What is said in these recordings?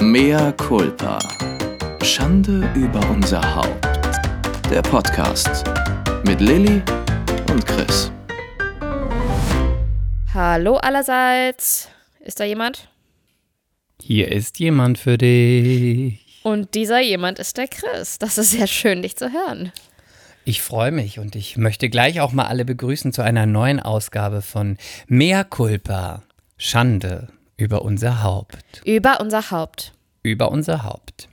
Mea culpa. Schande über unser Haupt. Der Podcast mit Lilly und Chris. Hallo allerseits. Ist da jemand? Hier ist jemand für dich. Und dieser jemand ist der Chris. Das ist sehr schön, dich zu hören. Ich freue mich und ich möchte gleich auch mal alle begrüßen zu einer neuen Ausgabe von Mea culpa. Schande über unser Haupt. Über unser Haupt. Über unser Haupt.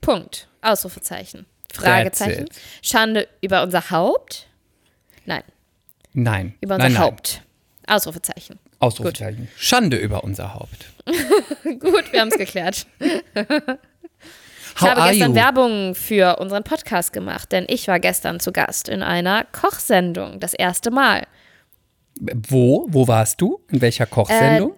Punkt. Ausrufezeichen. Fragezeichen. Schande über unser Haupt? Nein, Nein. über unser nein, nein. Haupt. Ausrufezeichen. Ausrufezeichen. Schande über unser Haupt. Gut, wir haben es geklärt. Ich How habe gestern you? Werbung für unseren Podcast gemacht, denn ich war gestern zu Gast in einer Kochsendung. Das erste Mal. Wo? Wo warst du? In welcher Kochsendung?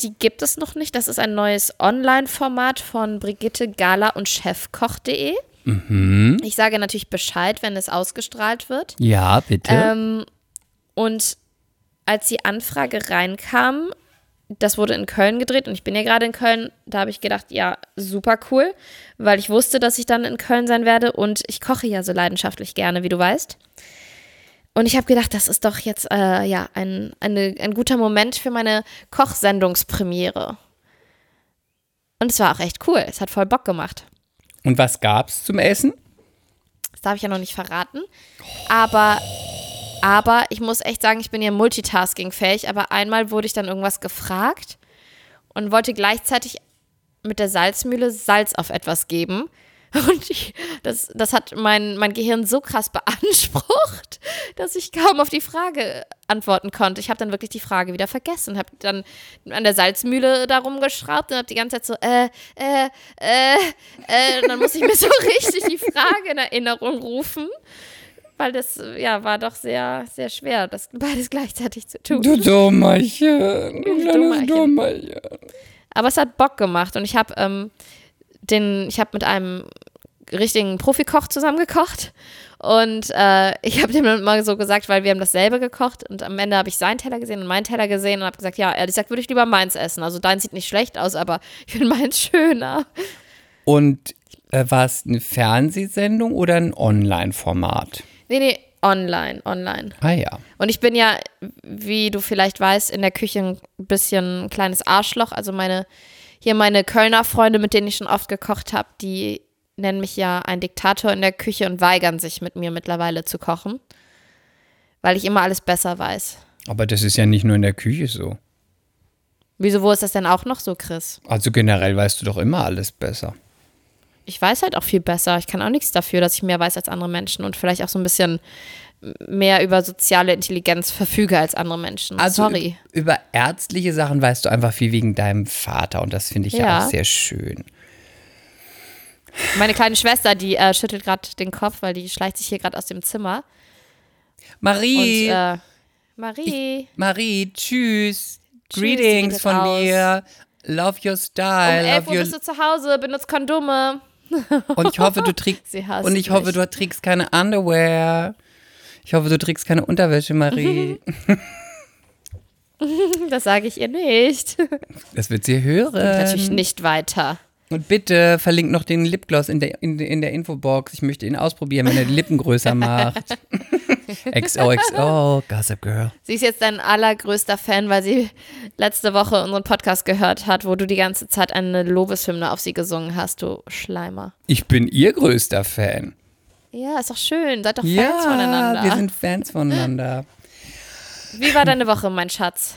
Die gibt es noch nicht. Das ist ein neues Online-Format von Brigitte Gala und Chefkoch.de. Mhm. Ich sage natürlich Bescheid, wenn es ausgestrahlt wird. ja, bitte. Ähm, und als die Anfrage reinkam, das wurde in Köln gedreht und ich bin ja gerade in Köln, da habe ich gedacht, ja, super cool, weil ich wusste, dass ich dann in Köln sein werde und ich koche ja so leidenschaftlich gerne, wie du weißt. Und ich habe gedacht, das ist doch jetzt äh, ja ein, eine, ein guter Moment für meine Kochsendungspremiere. Und es war auch echt cool. Es hat voll Bock gemacht. und was gab's zum Essen? Das darf ich ja noch nicht verraten. Aber, aber ich muss echt sagen, ich bin ja multitaskingfähig. Aber einmal wurde ich dann irgendwas gefragt und wollte gleichzeitig mit der Salzmühle Salz auf etwas geben. Und ich, das, das hat mein, mein Gehirn so krass beansprucht, dass ich kaum auf die Frage antworten konnte. Ich habe dann wirklich die Frage wieder vergessen, habe dann an der Salzmühle da rumgeschraubt und habe die ganze Zeit so, äh, äh, äh, äh, und dann muss ich mir so richtig die Frage in Erinnerung rufen, weil das, ja, war doch sehr, sehr schwer, das beides gleichzeitig zu tun. Du Dummerchen. Du kleines Dummerchen. Dummerchen. Aber es hat Bock gemacht und ich habe ähm, den, ich habe mit einem richtigen Profikoch zusammengekocht und äh, ich habe dem dann mal so gesagt, weil wir haben dasselbe gekocht und am Ende habe ich seinen Teller gesehen und meinen Teller gesehen und habe gesagt, ja, ehrlich gesagt würde ich lieber meins essen. Also dein sieht nicht schlecht aus, aber ich finde meins schöner. Und äh, war es eine Fernsehsendung oder ein Online-Format? Nee, nee, online, online. Ah ja. Und ich bin ja, wie du vielleicht weißt, in der Küche ein bisschen ein kleines Arschloch. Also meine, hier meine Kölner Freunde, mit denen ich schon oft gekocht habe, die nennen mich ja ein Diktator in der Küche und weigern sich mit mir mittlerweile zu kochen. Weil ich immer alles besser weiß. Aber das ist ja nicht nur in der Küche so. Wieso, wo ist das denn auch noch so, Chris? Also generell weißt du doch immer alles besser. Ich weiß halt auch viel besser. Ich kann auch nichts dafür, dass ich mehr weiß als andere Menschen und vielleicht auch so ein bisschen mehr über soziale Intelligenz verfüge als andere Menschen. Also Sorry. über ärztliche Sachen weißt du einfach viel wegen deinem Vater und das finde ich ja. Ja. auch sehr schön. Meine kleine Schwester, die äh, schüttelt gerade den Kopf, weil die schleicht sich hier gerade aus dem Zimmer. Marie, Und äh, Marie, Marie, tschüss. Tschüss, Greetings von aus? mir. Love your um style. 11 love Uhr your bist du zu Hause, benutzt Kondome. und ich hoffe, du trägst und ich hoffe, mich. du trägst keine Underwear. Ich hoffe, du trägst keine Unterwäsche, Marie. Das sage ich ihr nicht. Das wird sie hören. Natürlich nicht weiter. Und bitte verlinkt noch den Lipgloss in der, in, in der Infobox. Ich möchte ihn ausprobieren, wenn er die Lippen größer macht. XOXO, Gossip Girl. Sie ist jetzt dein allergrößter Fan, weil sie letzte Woche unseren Podcast gehört hat, wo du die ganze Zeit eine Lobeshymne auf sie gesungen hast, du Schleimer. Ich bin ihr größter Fan. Ja, ist doch schön. Seid doch Fans ja, voneinander. wir sind Fans voneinander. Wie war deine Woche, mein Schatz?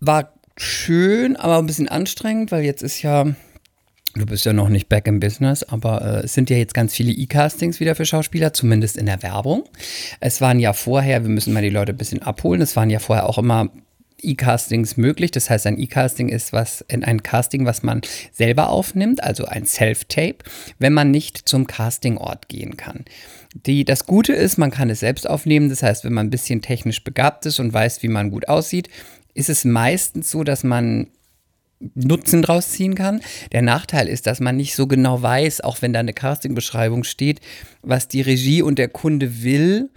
War schön, aber ein bisschen anstrengend, weil jetzt ist ja, du bist ja noch nicht back in business, aber äh, es sind ja jetzt ganz viele E-Castings wieder für Schauspieler, zumindest in der Werbung. Es waren ja vorher, wir müssen mal die Leute ein bisschen abholen, es waren ja vorher auch immer E-Castings möglich. Das heißt, ein E-Casting ist was, ein Casting, was man selber aufnimmt, also ein Self-Tape, wenn man nicht zum Castingort gehen kann. Die, das Gute ist, man kann es selbst aufnehmen. Das heißt, wenn man ein bisschen technisch begabt ist und weiß, wie man gut aussieht, ist es meistens so, dass man Nutzen draus ziehen kann. Der Nachteil ist, dass man nicht so genau weiß, auch wenn da eine Castingbeschreibung steht, was die Regie und der Kunde will.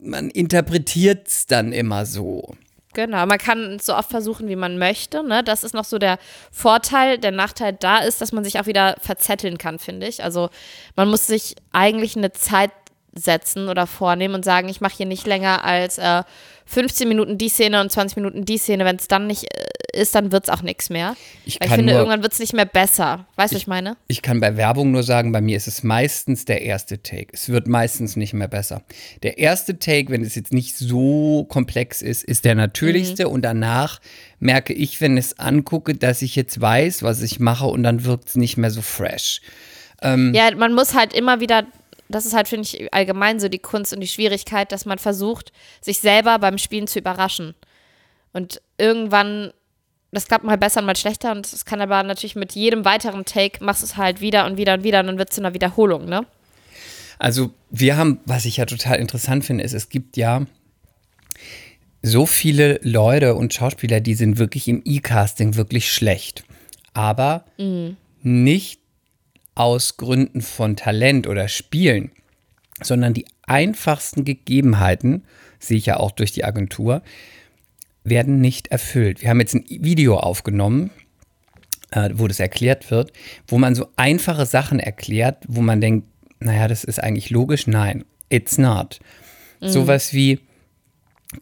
Man interpretiert es dann immer so. Genau, man kann so oft versuchen, wie man möchte. Ne? Das ist noch so der Vorteil. Der Nachteil da ist, dass man sich auch wieder verzetteln kann, finde ich. Also man muss sich eigentlich eine Zeit setzen oder vornehmen und sagen, ich mache hier nicht länger als äh, 15 Minuten die Szene und 20 Minuten die Szene. Wenn es dann nicht äh, ist, dann wird es auch nichts mehr. Ich, Weil ich finde, nur, irgendwann wird es nicht mehr besser. Weißt du, was ich meine? ich kann bei Werbung nur sagen, bei mir ist es meistens der erste Take. Es wird meistens nicht mehr besser. Der erste Take, wenn es jetzt nicht so komplex ist, ist der natürlichste und danach merke ich, wenn ich es angucke, dass ich jetzt weiß, was ich mache und dann wirkt es nicht mehr so fresh. Ja, man muss halt immer wieder, das ist halt, finde ich, allgemein so die Kunst und die Schwierigkeit, dass man versucht, sich selber beim Spielen zu überraschen. Und irgendwann, das klappt mal besser und mal schlechter und es kann aber natürlich mit jedem weiteren Take machst du es halt wieder und wieder und wieder und dann wird es zu einer Wiederholung, ne? Also wir haben, was ich ja total interessant finde, ist, es gibt ja so viele Leute und Schauspieler, die sind wirklich im E-Casting wirklich schlecht. Aber nicht aus Gründen von Talent oder Spielen, sondern die einfachsten Gegebenheiten, sehe ich ja auch durch die Agentur, werden nicht erfüllt. Wir haben jetzt ein Video aufgenommen, äh, wo das erklärt wird, wo man so einfache Sachen erklärt, wo man denkt, naja, das ist eigentlich logisch. Nein, it's not. Sowas wie,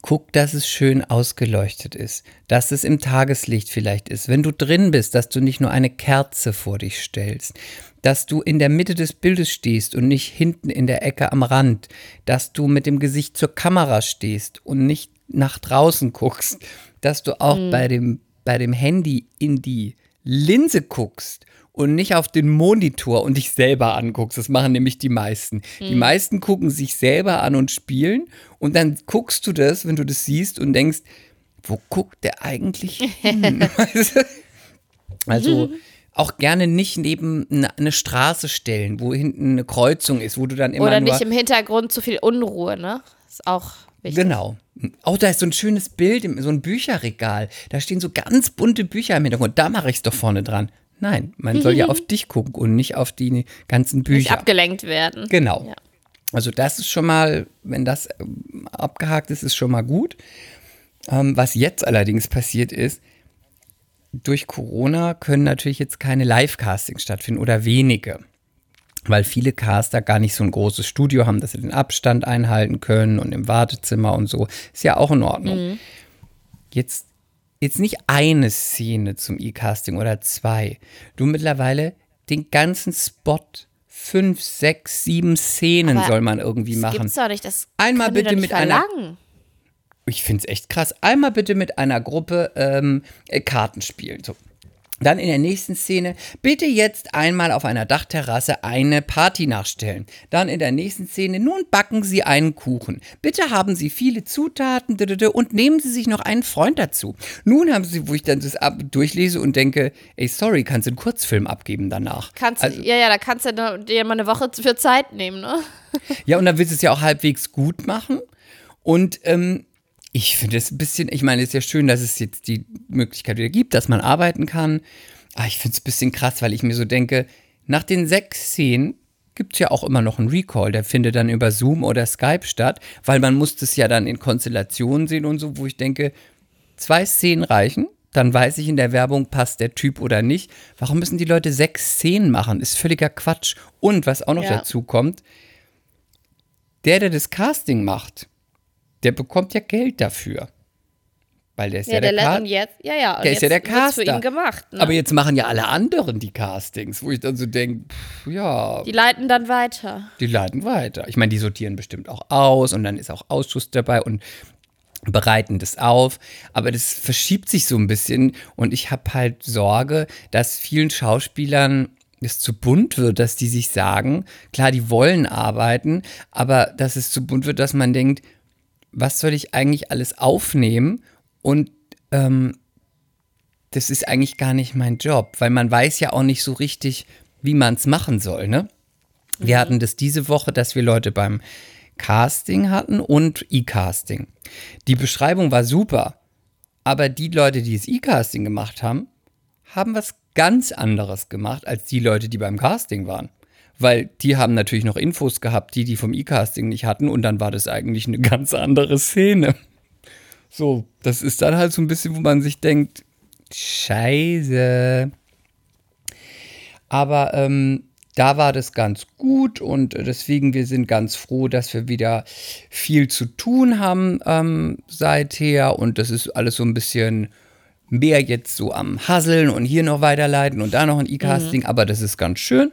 guck, dass es schön ausgeleuchtet ist, dass es im Tageslicht vielleicht ist. Wenn du drin bist, dass du nicht nur eine Kerze vor dich stellst, dass du in der Mitte des Bildes stehst und nicht hinten in der Ecke am Rand, dass du mit dem Gesicht zur Kamera stehst und nicht nach draußen guckst, dass du auch bei, dem, bei dem Handy in die Linse guckst und nicht auf den Monitor und dich selber anguckst. Das machen nämlich die meisten. Die meisten gucken sich selber an und spielen und dann guckst du das, wenn du das siehst und denkst, wo guckt der eigentlich hin? Also auch gerne nicht neben eine, Straße stellen, wo hinten eine Kreuzung ist, wo du dann immer Oder nicht im Hintergrund zu viel Unruhe, ne? Ist auch wichtig. Genau. Oh, da ist so ein schönes Bild, so ein Bücherregal. Da stehen so ganz bunte Bücher im Hintergrund. Da mache ich es doch vorne dran. Nein, man soll ja auf dich gucken und nicht auf die ganzen Nicht Bücher. abgelenkt werden. Genau. Ja. Also das ist schon mal, wenn das ähm, abgehakt ist, ist schon mal gut. Ähm, was jetzt allerdings passiert ist, durch Corona können natürlich jetzt keine Live-Castings stattfinden oder wenige. Weil viele Caster gar nicht so ein großes Studio haben, dass sie den Abstand einhalten können und im Wartezimmer und so. Ist ja auch in Ordnung. Jetzt, jetzt nicht eine Szene zum E-Casting oder zwei. Du mittlerweile den ganzen Spot, fünf, sechs, sieben Szenen Aber soll man irgendwie machen. gibt's doch nicht. Das Einmal bitte mit einer- verlangen. Ich finde es echt krass. Einmal bitte mit einer Gruppe ähm, äh, Karten spielen. So. Dann in der nächsten Szene, bitte jetzt einmal auf einer Dachterrasse eine Party nachstellen. Dann in der nächsten Szene, nun backen Sie einen Kuchen. Bitte haben Sie viele Zutaten und nehmen Sie sich noch einen Freund dazu. Nun haben Sie, wo ich dann das ab durchlese und denke, ey, sorry, kannst du einen Kurzfilm abgeben danach? Kannst, Also- ja, ja, da kannst du dir mal eine Woche für Zeit nehmen, ne? Ja, und dann willst du es ja auch halbwegs gut machen. Und ähm, ich finde es ein bisschen, ich meine, es ist ja schön, dass es jetzt die Möglichkeit wieder gibt, dass man arbeiten kann. Aber ich finde es ein bisschen krass, weil ich mir so denke, nach den sechs Szenen gibt es ja auch immer noch einen Recall. Der findet dann über Zoom oder Skype statt, weil man muss das ja dann in Konstellationen sehen und so, wo ich denke, zwei Szenen reichen. Dann weiß ich in der Werbung, passt der Typ oder nicht. Warum müssen die Leute sechs Szenen machen? Ist völliger Quatsch. Und was auch noch Ja. dazu kommt, der, der das Casting macht, der bekommt ja Geld dafür. Weil der ist ja, Ja, der der, lässt Ca- und jetzt, ja, ja. Der ist ja der Caster. für ihn gemacht. Ne? Aber jetzt machen ja alle anderen die Castings, wo ich dann so denke, ja, die leiten dann weiter. die leiten weiter. Ich meine, die sortieren bestimmt auch aus und dann ist auch Ausschuss dabei und bereiten das auf. Aber das verschiebt sich so ein bisschen und ich habe halt Sorge, dass vielen Schauspielern es zu bunt wird, dass die sich sagen, klar, die wollen arbeiten, aber dass es zu bunt wird, dass man denkt, was soll ich eigentlich alles aufnehmen und ähm, das ist eigentlich gar nicht mein Job, weil man weiß ja auch nicht so richtig, wie man es machen soll, ne? Wir hatten das diese Woche, dass wir Leute beim Casting hatten und E-Casting. Die Beschreibung war super, aber die Leute, die das E-Casting gemacht haben, haben was ganz anderes gemacht als die Leute, die beim Casting waren. Weil die haben natürlich noch Infos gehabt, die die vom E-Casting nicht hatten und dann war das eigentlich eine ganz andere Szene. So, das ist dann halt so ein bisschen, wo man sich denkt, scheiße. Aber ähm, da war das ganz gut und deswegen wir sind ganz froh, dass wir wieder viel zu tun haben ähm, seither und das ist alles so ein bisschen mehr jetzt so am Hasseln und hier noch weiterleiten und da noch ein E-Casting, aber das ist ganz schön.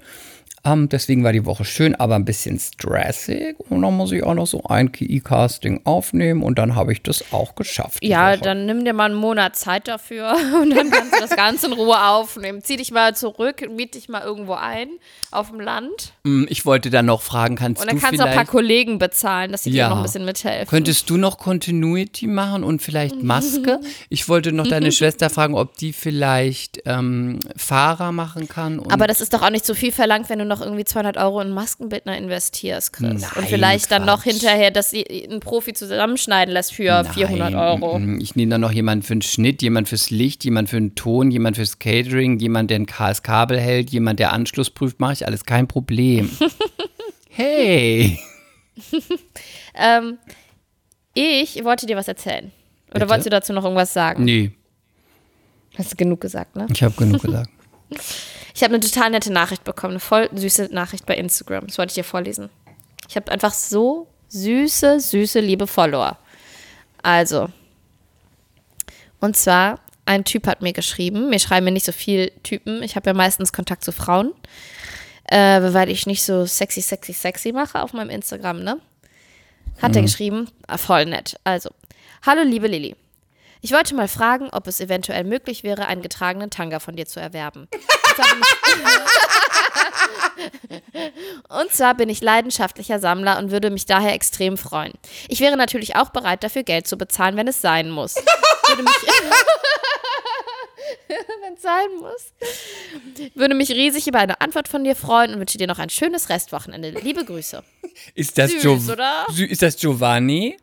Ähm, deswegen war die Woche schön, aber ein bisschen stressig. Und dann muss ich auch noch so ein E-Casting aufnehmen und dann habe ich das auch geschafft. Ja, Woche. dann nimm dir mal einen Monat Zeit dafür und dann kannst du das Ganze in Ruhe aufnehmen. Zieh dich mal zurück, miet dich mal irgendwo ein auf dem Land Mm, Ich wollte dann noch fragen, kannst und dann du kannst du auch ein paar Kollegen bezahlen, dass sie Ja. dir noch ein bisschen mithelfen. Könntest du noch Continuity machen und vielleicht Maske? Ich wollte noch deine Schwester fragen, ob die vielleicht ähm, Fahrer machen kann. Aber das ist doch auch nicht so viel verlangt, wenn du noch irgendwie 200 Euro in Maskenbildner investierst, Chris. Nein, und vielleicht dann noch hinterher, dass sie einen Profi zusammenschneiden lässt für 400 Nein, Euro. mm, Ich nehme dann noch jemanden für den Schnitt, jemand fürs Licht, jemand für den Ton, jemand fürs Catering, jemand, der ein KS Kabel hält, jemand, der Anschluss prüft, mache ich alles, kein Problem. hey! Ähm, ich wollte dir was erzählen. Oder Bitte? wolltest du dazu noch irgendwas sagen? Nee, Hast du genug gesagt, ne? ich habe genug gesagt. Ich habe eine total nette Nachricht bekommen, eine voll süße Nachricht bei Instagram. Das wollte ich dir vorlesen. Ich habe einfach so süße, süße, liebe Follower. Also, und zwar, ein Typ hat mir geschrieben, mir schreiben mir nicht so viele Typen, ich habe ja meistens Kontakt zu Frauen, äh, weil ich nicht so sexy, sexy, sexy mache auf meinem Instagram, ne? Hat er geschrieben, ah, voll nett. Also, hallo liebe Lilly. Ich wollte mal fragen, ob es eventuell möglich wäre, einen getragenen Tanga von dir zu erwerben. Und zwar bin ich, leidenschaftlicher Sammler und würde mich daher extrem freuen. Ich wäre natürlich auch bereit, dafür Geld zu bezahlen, wenn es sein muss. Würde mich wenn es sein muss. Würde mich riesig über eine Antwort von dir freuen und wünsche dir noch ein schönes Restwochenende. Liebe Grüße. Ist das, Süß? Sü- ist das Giovanni?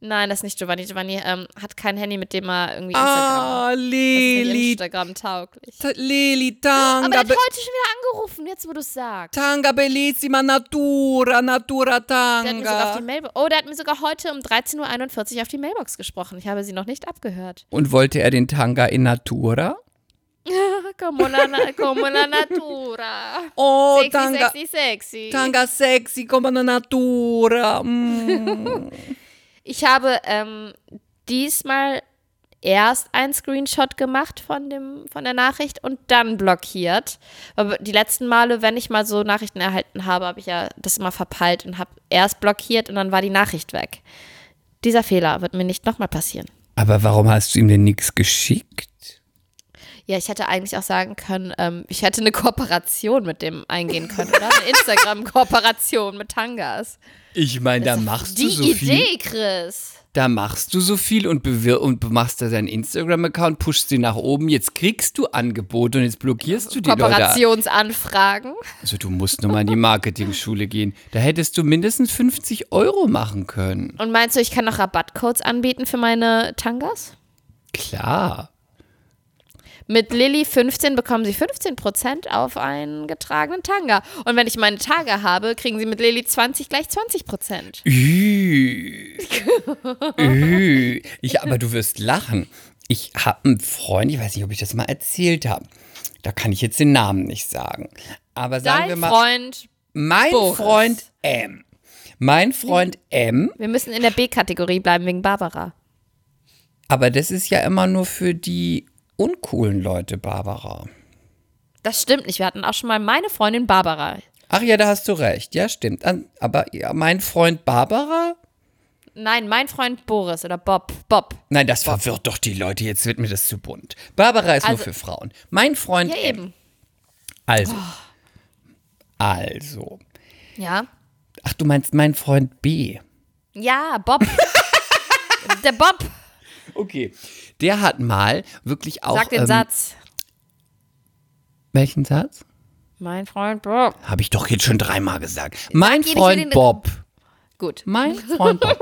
Nein, das ist nicht Giovanni. Giovanni ähm, hat kein Handy, mit dem er irgendwie Instagram. Ah, ist nicht Lili, Instagram tauglich. Ta- Lili, Aber Tanga, er hat heute schon wieder angerufen, jetzt wo du es sagst. Tanga bellissima natura, natura Der hat mir sogar auf die Tanga. Mailbox. Oh, der hat mir sogar heute um 13.41 Uhr auf die Mailbox gesprochen. Ich habe sie noch nicht abgehört. Und wollte er den Tanga in Natura? Como la, como la natura. Oh, Sexy, Tanga, sexy, sexy. Tanga sexy come una natura. Mm. Ich habe ähm, diesmal erst einen Screenshot gemacht von, dem, von der Nachricht und dann blockiert. Aber die letzten Male, wenn ich mal so Nachrichten erhalten habe, habe ich ja das immer verpeilt und habe erst blockiert und dann war die Nachricht weg. Dieser Fehler wird mir nicht nochmal passieren. Aber warum hast du ihm denn nichts geschickt? Ja, ich hätte eigentlich auch sagen können, ähm, ich hätte eine Kooperation mit dem eingehen können, oder? Eine Instagram-Kooperation mit Tangas. Ich meine, da machst Die du so Idee, viel. Chris. Da machst du so viel und, bewir und machst da deinen Instagram-Account, pushst sie nach oben. Jetzt kriegst du Angebote und jetzt blockierst du die Leute. Kooperationsanfragen. Also du musst nur mal in die Marketing-Schule gehen. Da hättest du mindestens 50 Euro machen können. Und meinst du, ich kann noch Rabattcodes anbieten für meine Tangas? Klar. Mit Lilly 15 bekommen sie 15% auf einen getragenen Tanga. Und wenn ich meine Tage habe, kriegen sie mit Lilly 20 gleich 20%. Ü. Ü. Ich, aber du wirst lachen. Ich habe einen Freund, ich weiß nicht, ob ich das mal erzählt habe. Da kann ich jetzt den Namen nicht sagen. Aber sagen wir Dein mal, Freund, mein Boris. Freund M. Mein Freund M, wir müssen in der B-Kategorie bleiben wegen Barbara. aber das ist ja immer nur für die uncoolen Leute, Barbara. Das stimmt nicht. Wir hatten auch schon mal meine Freundin Barbara. Ach ja, da hast du recht. Ja, stimmt. Aber ja, mein Freund Barbara? Nein, mein Freund Boris oder Bob. Bob. Nein, das verwirrt doch die Leute. Jetzt wird mir das zu bunt. Barbara ist Also- nur für Frauen. Mein Freund Ja, M. eben. Also. Also. Ja. Ach, du meinst mein Freund B. Ja, Bob. der Bob. Okay. Der hat mal wirklich auch. Sag den ähm, Satz. Welchen Satz? Mein Freund Bob. Habe ich doch jetzt schon dreimal gesagt. Mein nicht Freund Bob. Gut. Mein Freund Bob.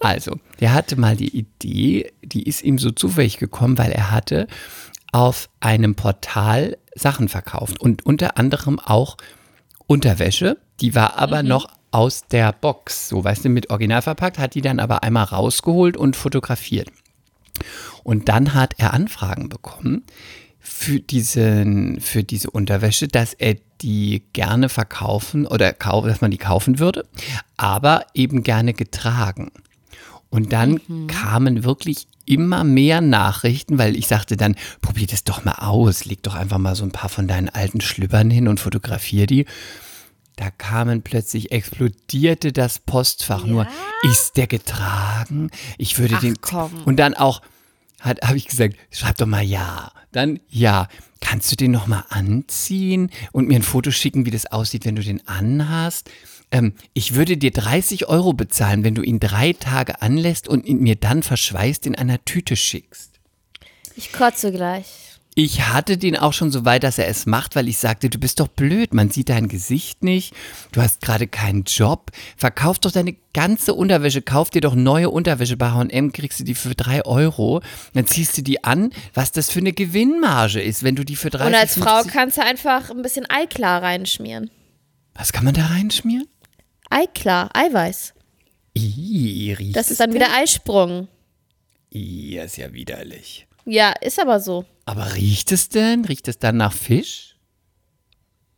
Also, der hatte mal die Idee, die ist ihm so zufällig gekommen, weil er hatte auf einem Portal Sachen verkauft und unter anderem auch Unterwäsche. Die war aber noch aus der Box, so weißt du, mit Original verpackt, hat die dann aber einmal rausgeholt und fotografiert. Und dann hat er Anfragen bekommen für, diesen, für diese Unterwäsche, dass er die gerne verkaufen oder dass man die kaufen würde, aber eben gerne getragen. Und dann kamen wirklich immer mehr Nachrichten, weil ich sagte dann, probier das doch mal aus, leg doch einfach mal so ein paar von deinen alten Schlüppern hin und fotografier die. Da kamen plötzlich, explodierte das Postfach nur. Ist der getragen? Ich würde Ach, den. komm. Und dann auch, habe ich gesagt, schreib doch mal ja. Dann ja. Kannst du den noch mal anziehen und mir ein Foto schicken, wie das aussieht, wenn du den anhast? Ähm, ich würde dir 30 Euro bezahlen, wenn du ihn drei Tage anlässt und ihn mir dann verschweißt in einer Tüte schickst. Ich kotze gleich. Ich hatte den auch schon so weit, dass er es macht, weil ich sagte, du bist doch blöd, man sieht dein Gesicht nicht, du hast gerade keinen Job, verkauf doch deine ganze Unterwäsche, kauf dir doch neue Unterwäsche bei H&M, kriegst du die für drei Euro, dann ziehst du die an, was das für eine Gewinnmarge ist, wenn du die für 30 Und als Frau 50 kannst du einfach ein bisschen Eiklar reinschmieren. Was kann man da reinschmieren? Eiklar, Eiweiß. Riecht Das ist dann wieder Eisprung. Ih, ist ja widerlich. Ja, ist aber so. Aber riecht es denn? Riecht es dann nach Fisch?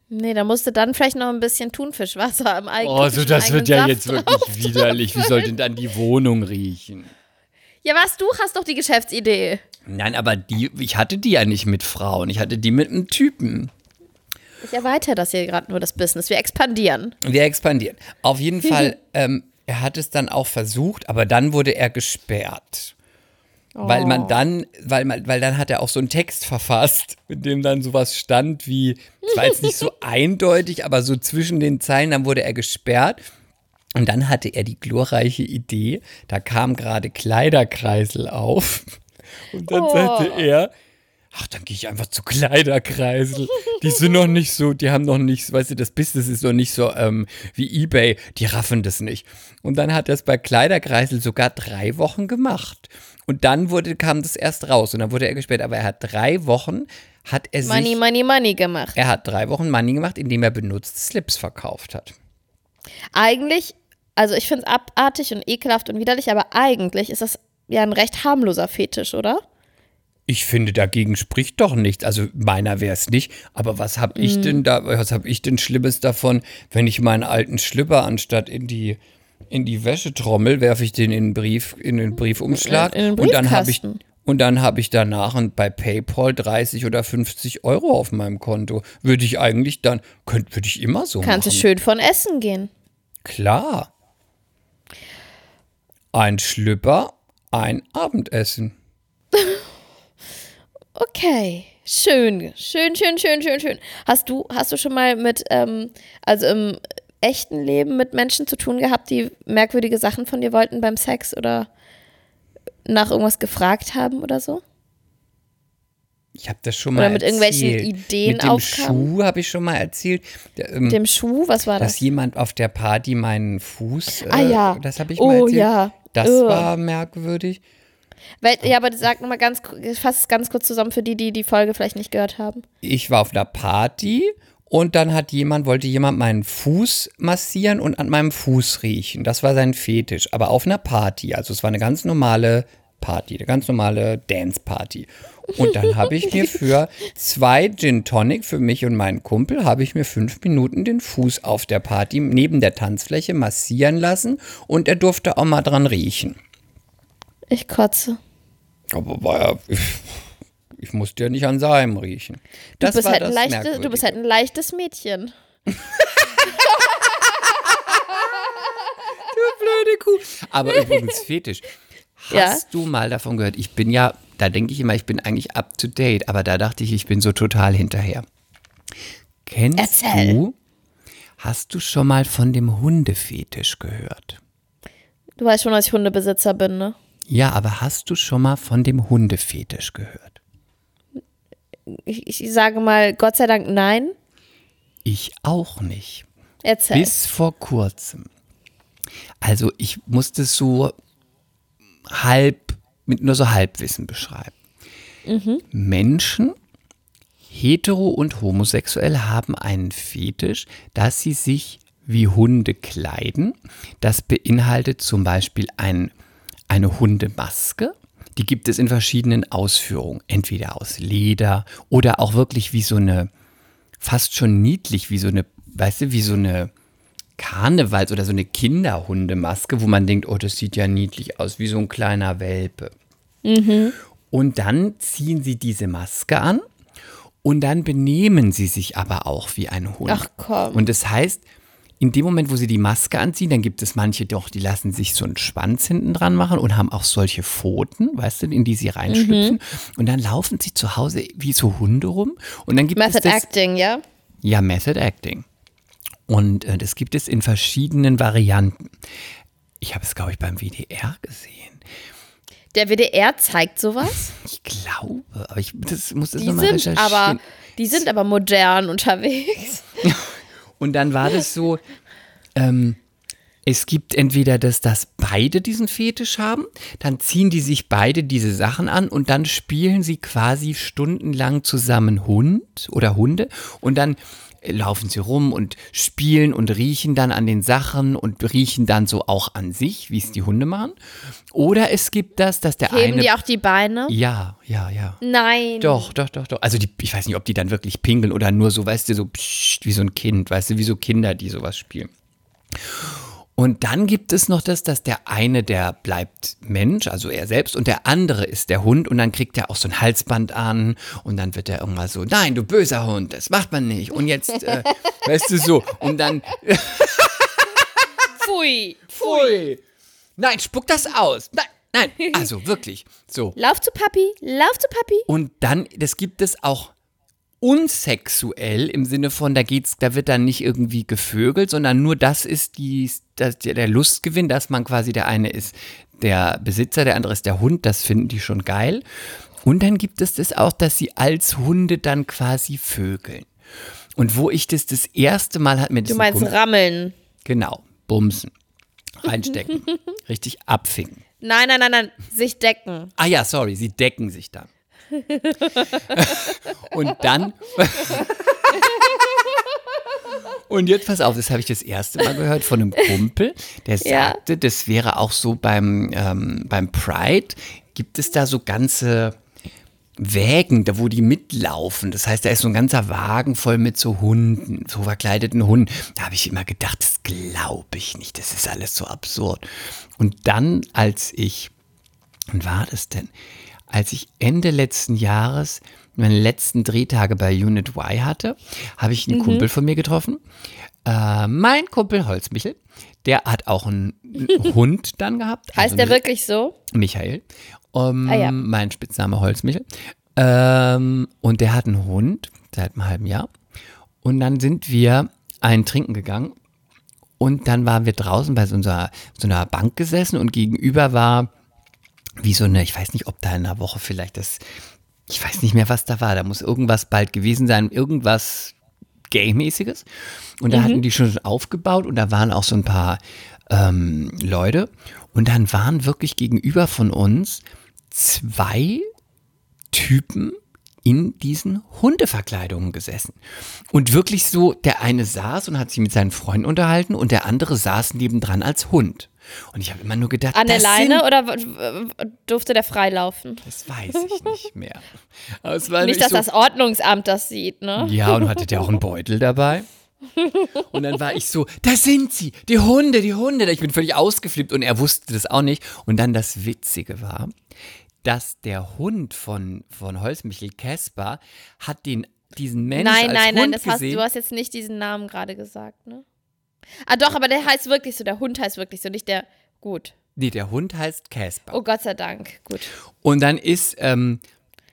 Nee, da musst du dann vielleicht noch ein bisschen Thunfischwasser im eigenen Oh, so das wird ja Saft jetzt wirklich widerlich. Wie soll denn dann die Wohnung riechen? Ja, was, du hast doch die Geschäftsidee. Nein, aber die, ich hatte die ja nicht mit Frauen, ich hatte die mit einem Typen. Ich erweitere das hier gerade nur, das Business. Wir expandieren. Wir expandieren. Auf jeden Fall, ähm, er hat es dann auch versucht, aber dann wurde er gesperrt. Weil man dann, weil man, weil dann hat er auch so einen Text verfasst, in dem dann sowas stand wie, es war jetzt nicht so eindeutig, aber so zwischen den Zeilen, dann wurde er gesperrt. Und dann hatte er die glorreiche Idee, da kam gerade Kleiderkreisel auf. Und dann sagte er, ach, dann gehe ich einfach zu Kleiderkreisel. Die sind noch nicht so, die haben noch nicht, weißt du, das Business ist noch nicht so ähm, wie Ebay, die raffen das nicht. Und dann hat er es bei Kleiderkreisel sogar drei Wochen gemacht. Und dann wurde, kam das erst raus und dann wurde er gesperrt. Aber er hat drei Wochen, hat er sich, Money, money, money gemacht. er hat drei Wochen Money gemacht, indem er benutzte Slips verkauft hat. Eigentlich, also ich finde es abartig und ekelhaft und widerlich, aber eigentlich ist das ja ein recht harmloser Fetisch, oder? Ich finde, dagegen spricht doch nichts. Also meiner wäre es nicht. Aber was habe ich denn da, was habe ich denn Schlimmes davon, wenn ich meinen alten Schlüpper anstatt in die in die Wäschetrommel werfe ich den in den Brief in den Briefumschlag In- in den und dann habe ich und dann habe ich danach bei PayPal 30 oder 50 Euro auf meinem Konto. Würde ich eigentlich dann, könnte, würde ich immer so Kannst du machen. schön von essen gehen. Klar. Ein Schlüpper, ein Abendessen. Okay. Schön, schön, schön, schön, schön, schön. Hast du, hast du schon mal mit, ähm, also im echten Leben mit Menschen zu tun gehabt, die merkwürdige Sachen von dir wollten beim Sex oder nach irgendwas gefragt haben oder so? Ich habe das schon mal Oder mit irgendwelchen erzählt. Ideen Mit dem aufkamen? Schuh habe ich schon mal erzählt. Ähm, Dem Schuh, was war dass das? jemand auf der Party meinen Fuß. Äh, Ah, ja. Das habe ich Oh, mal erzählt. ja. Das Ugh. war merkwürdig. Weil, ja, aber sag nochmal ganz, fass es ganz kurz zusammen für die, die die Folge vielleicht nicht gehört haben. Ich war auf einer Party und dann hat jemand, wollte jemand meinen Fuß massieren und an meinem Fuß riechen. Das war sein Fetisch. Aber auf einer Party. Also es war eine ganz normale Party, eine ganz normale Dance-Party. Und dann habe ich mir für zwei Gin Tonic für mich und meinen Kumpel, habe ich mir fünf Minuten den Fuß auf der Party neben der Tanzfläche massieren lassen und er durfte auch mal dran riechen. Ich kotze. Aber war ja, ich, musste ja nicht an seinem riechen. Das Du bist, war halt ein das leichte, du bist halt ein leichtes Mädchen. blöde Kuh. Aber übrigens Fetisch. Ja. Hast du mal davon gehört? Ich bin ja, da denke ich immer, ich bin eigentlich up to date, aber da dachte ich, ich bin so total hinterher. Kennst Erzähl. du, hast du schon mal von dem Hundefetisch gehört? Du weißt schon, dass ich Hundebesitzer bin, ne? Ja, aber hast du schon mal von dem Hundefetisch gehört? Ich, ich sage mal, Gott sei Dank nein. Ich auch nicht. Erzähl. Bis vor kurzem. Also ich musste es so halb, mit nur so Halbwissen beschreiben. Menschen, hetero und homosexuell, haben einen Fetisch, dass sie sich wie Hunde kleiden. Das beinhaltet zum Beispiel ein, eine Hundemaske. Die gibt es in verschiedenen Ausführungen. Entweder aus Leder oder auch wirklich wie so eine, fast schon niedlich, wie so eine, weißt du, wie so eine Karnevals- oder so eine Kinderhundemaske, wo man denkt, oh, das sieht ja niedlich aus, wie so ein kleiner Welpe. Und dann ziehen sie diese Maske an und dann benehmen sie sich aber auch wie ein Hund. Ach komm. Und das heißt, in dem Moment, wo sie die Maske anziehen, dann gibt es manche doch, die lassen sich so einen Schwanz hinten dran machen und haben auch solche Pfoten, weißt du, in die sie reinschlüpfen. Und dann laufen sie zu Hause wie so Hunde rum. Und dann gibt Method es das, Acting, ja? ja, Method Acting. Und äh, das gibt es in verschiedenen Varianten. Ich habe es, glaube ich, beim WDR gesehen. Der WDR zeigt sowas. Ich glaube, aber ich das muss das nochmal recherchieren. aber, die sind aber modern unterwegs. Und dann war das so, ähm, es gibt entweder das, dass beide diesen Fetisch haben, dann ziehen die sich beide diese Sachen an und dann spielen sie quasi stundenlang zusammen Hund oder Hunde und dann laufen sie rum und spielen und riechen dann an den Sachen und riechen dann so auch an sich, wie es die Hunde machen. Oder es gibt das, dass der Heben eine. die auch die Beine? ja, ja, ja. Nein. Doch, doch, doch, doch. Also die, ich weiß nicht, ob die dann wirklich pinkeln oder nur so, weißt du, so pssst, wie so ein Kind, weißt du, wie so Kinder, die sowas spielen. Und dann gibt es noch das, dass der eine, der bleibt Mensch, also er selbst, und der andere ist der Hund und dann kriegt er auch so ein Halsband an und dann wird er irgendwann so, nein, du böser Hund, das macht man nicht. Und jetzt, äh, weißt du, so. Und dann, Pfui. pfui, nein, spuck das aus. Nein, nein, also wirklich, so. Lauf zu Papi, lauf zu Papi. Und dann, das gibt es auch unsexuell im Sinne von, da geht's, da wird dann nicht irgendwie gevögelt, sondern nur das ist die, das, der Lustgewinn, dass man quasi der eine ist der Besitzer, der andere ist der Hund, das finden die schon geil. Und dann gibt es das auch, dass sie als Hunde dann quasi vögeln. Und wo ich das das erste Mal hat mir das Du ein meinst Kumpel- rammeln. genau bumsen, reinstecken, richtig abfingen. Nein, nein, nein, nein. Sich decken. Ah ja, sorry, sie decken sich dann. und dann. und jetzt pass auf, das habe ich das erste Mal gehört von einem Kumpel, der Ja. sagte, das wäre auch so beim, ähm, beim Pride, gibt es da so ganze Wägen, da wo die mitlaufen. Das heißt, da ist so ein ganzer Wagen voll mit so Hunden, so verkleideten Hunden. Da habe ich immer gedacht, das glaube ich nicht, das ist alles so absurd. Und dann, als ich Wann war das denn? Als ich Ende letzten Jahres meine letzten Drehtage bei Unit Y hatte, habe ich einen Mhm. Kumpel von mir getroffen. Äh, mein Kumpel Holzmichel, der hat auch einen Hund dann gehabt. Heißt also der wirklich so? Michael. Um, Ah, ja. Mein Spitzname Holzmichel. Ähm, und der hat einen Hund seit einem halben Jahr. Und dann sind wir einen trinken gegangen. Und dann waren wir draußen bei so einer, so einer Bank gesessen und gegenüber war wie so eine, ich weiß nicht, ob da in einer Woche vielleicht das, ich weiß nicht mehr, was da war. Da muss irgendwas bald gewesen sein, irgendwas Gay-mäßiges. Und da hatten die schon aufgebaut und da waren auch so ein paar ähm, Leute. Und dann waren wirklich gegenüber von uns zwei Typen in diesen Hundeverkleidungen gesessen. Und wirklich so, der eine saß und hat sich mit seinen Freunden unterhalten und der andere saß nebendran als Hund. Und ich habe immer nur gedacht, An der Leine oder durfte der freilaufen? Das weiß ich nicht mehr. Aber es war Nicht, nämlich dass so, das Ordnungsamt das sieht, ne? Ja, und hatte der auch einen Beutel dabei? Und dann war ich so, da sind sie, die Hunde, die Hunde. Ich bin völlig ausgeflippt und er wusste das auch nicht. Und dann das Witzige war, dass der Hund von, von Holzmichel Casper hat den, diesen Menschen Nein, als nein, nein, Hund das hast, gesehen. du hast jetzt nicht diesen Namen gerade gesagt, ne? Ah, doch, aber der heißt wirklich so, der Hund heißt wirklich so, nicht der. Gut. nee, der Hund heißt Casper. Oh Gott sei Dank. Gut. Und dann ist, ähm,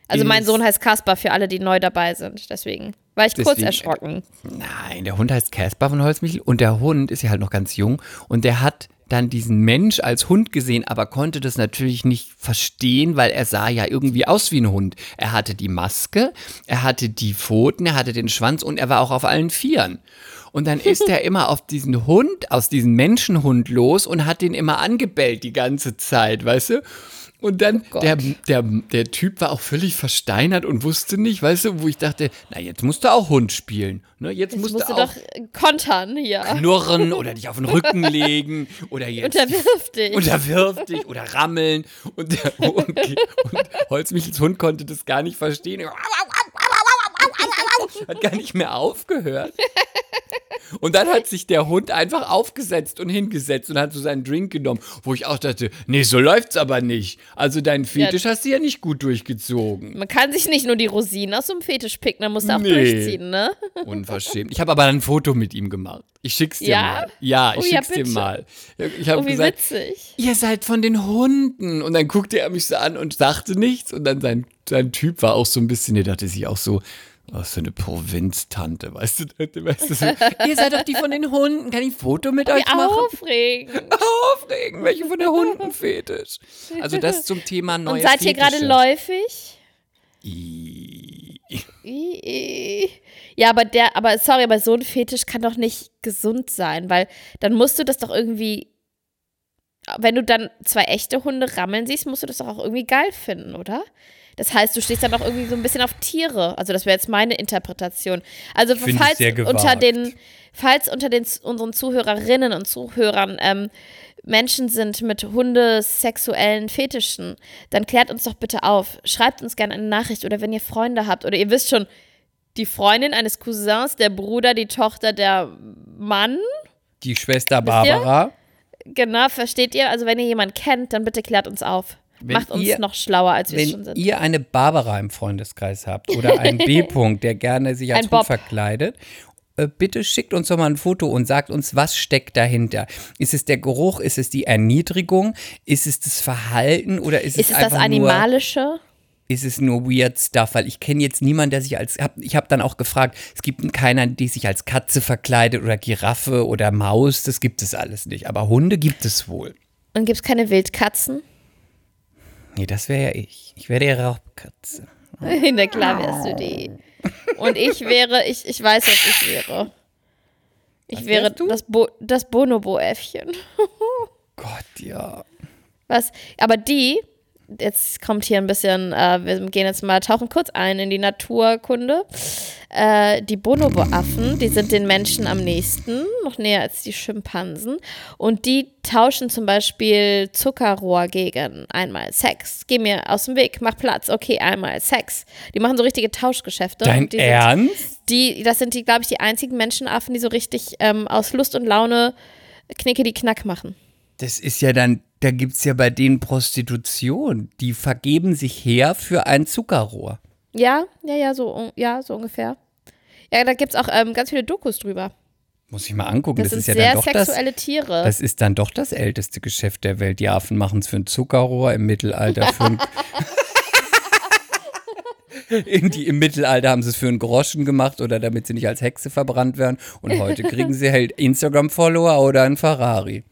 Also mein Sohn heißt Kaspar für alle, die neu dabei sind. Deswegen war ich kurz Deswegen- erschrocken. Nein, der Hund heißt Caspar von Holzmichel und der Hund ist ja halt noch ganz jung und der hat dann diesen Mensch als Hund gesehen, aber konnte das natürlich nicht verstehen, weil er sah ja irgendwie aus wie ein Hund. Er hatte die Maske, er hatte die Pfoten, er hatte den Schwanz und er war auch auf allen Vieren. Und dann ist er immer auf diesen Hund, aus diesem Menschenhund los und hat den immer angebellt die ganze Zeit, weißt du? Und dann, Gott. der, der, der Typ war auch völlig versteinert und wusste nicht, weißt du, wo ich dachte, na, jetzt musst du auch Hund spielen. Ne? Jetzt, Jetzt musst musst du du auch doch kontern hier. knurren oder dich auf den Rücken legen oder jetzt Unterwirf dich. unterwirf dich oder rammeln. Und, der, und, und Holzmichels Hund konnte das gar nicht verstehen. Hat gar nicht mehr aufgehört. Und dann hat sich der Hund einfach aufgesetzt und hingesetzt und hat so seinen Drink genommen, wo ich auch dachte, nee, so läuft's aber nicht. Also deinen Fetisch hast du ja nicht gut durchgezogen. Man kann sich nicht nur die Rosinen aus einem Fetisch picken, man muss auch Nee. durchziehen, ne? Unverschämt. Ich habe aber ein Foto mit ihm gemacht. Ich schick's dir Ja? mal. Ja, ich Oh ja, schick's dir bitte. mal. Ich habe Oh, wie gesagt, witzig. ihr seid von den Hunden. Und dann guckte er mich so an und sagte nichts. Und dann sein, sein Typ war auch so ein bisschen, der dachte sich auch so, was für eine Provinztante, weißt du? Weißt du so, ihr seid doch die von den Hunden. Kann ich ein Foto mit euch machen? aufregend. Aufregen, welche von der Hundenfetisch. Also das zum Thema neue Und seid ihr gerade Fetische. läufig? I- I- Ja, aber der, aber sorry, aber so ein Fetisch kann doch nicht gesund sein, weil dann musst du das doch irgendwie, wenn du dann zwei echte Hunde rammeln siehst, musst du das doch auch irgendwie geil finden, oder? Das heißt, du stehst dann doch irgendwie so ein bisschen auf Tiere. Also das wäre jetzt meine Interpretation. Also falls unter den, falls unter den unseren Zuhörerinnen und Zuhörern ähm, Menschen sind mit hundesexuellen Fetischen, dann klärt uns doch bitte auf. Schreibt uns gerne eine Nachricht oder wenn ihr Freunde habt oder ihr wisst schon, die Freundin eines Cousins, der Bruder, die Tochter, der Mann. Die Schwester? Barbara. Genau, versteht ihr? Also wenn ihr jemanden kennt, dann bitte klärt uns auf. Wenn Macht uns ihr- noch schlauer, als wir es schon Wenn sind. ihr eine Barbara im Freundeskreis habt oder einen B-Punkt, der gerne sich als Hund verkleidet, äh, bitte schickt uns doch mal ein Foto und sagt uns, was steckt dahinter. Ist es der Geruch? Ist es die Erniedrigung? Ist es das Verhalten? Oder ist, Ist es es das einfach nur, Animalische? ist es nur weird stuff? Weil ich kenne jetzt niemanden, der sich als, hab, ich habe dann auch gefragt, es gibt keiner, die sich als Katze verkleidet oder Giraffe oder Maus, das gibt es alles nicht. Aber Hunde gibt es wohl. Und gibt es keine Wildkatzen? Nee, das wäre ja ich. Ich wäre die Raubkatze. Na klar wärst du die. Und ich wäre, ich, ich weiß, was ich wäre. Ich Was wäre das, Bo das Bonobo-Äffchen. Gott, ja. Was? Aber die, jetzt kommt hier ein bisschen, äh, wir gehen jetzt mal, tauchen kurz ein in die Naturkunde. Äh, die Bonobo-Affen, die sind den Menschen am nächsten, noch näher als die Schimpansen. Und die tauschen zum Beispiel Zuckerrohr gegen einmal Sex. Geh mir aus dem Weg, mach Platz, okay, einmal Sex. Die machen so richtige Tauschgeschäfte. Dein die sind- Ernst? die, das sind die, glaube ich, die einzigen Menschenaffen, die so richtig ähm, aus Lust und Laune Knicke die Knack machen. Das ist ja dann, da gibt es ja bei denen Prostitution. Die vergeben sich her für ein Zuckerrohr. Ja, ja, ja, so, ja, so ungefähr. Ja, da gibt es auch ähm, ganz viele Dokus drüber. Muss ich mal angucken. Das, Das, sind ist ja sehr dann doch das. sexuelle Tiere. Das ist dann doch das älteste Geschäft der Welt. Die Affen machen es für ein Zuckerrohr im Mittelalter. Für ein In die, Im Mittelalter haben sie es für einen Groschen gemacht oder damit sie nicht als Hexe verbrannt werden. Und heute kriegen sie halt Instagram-Follower oder einen Ferrari.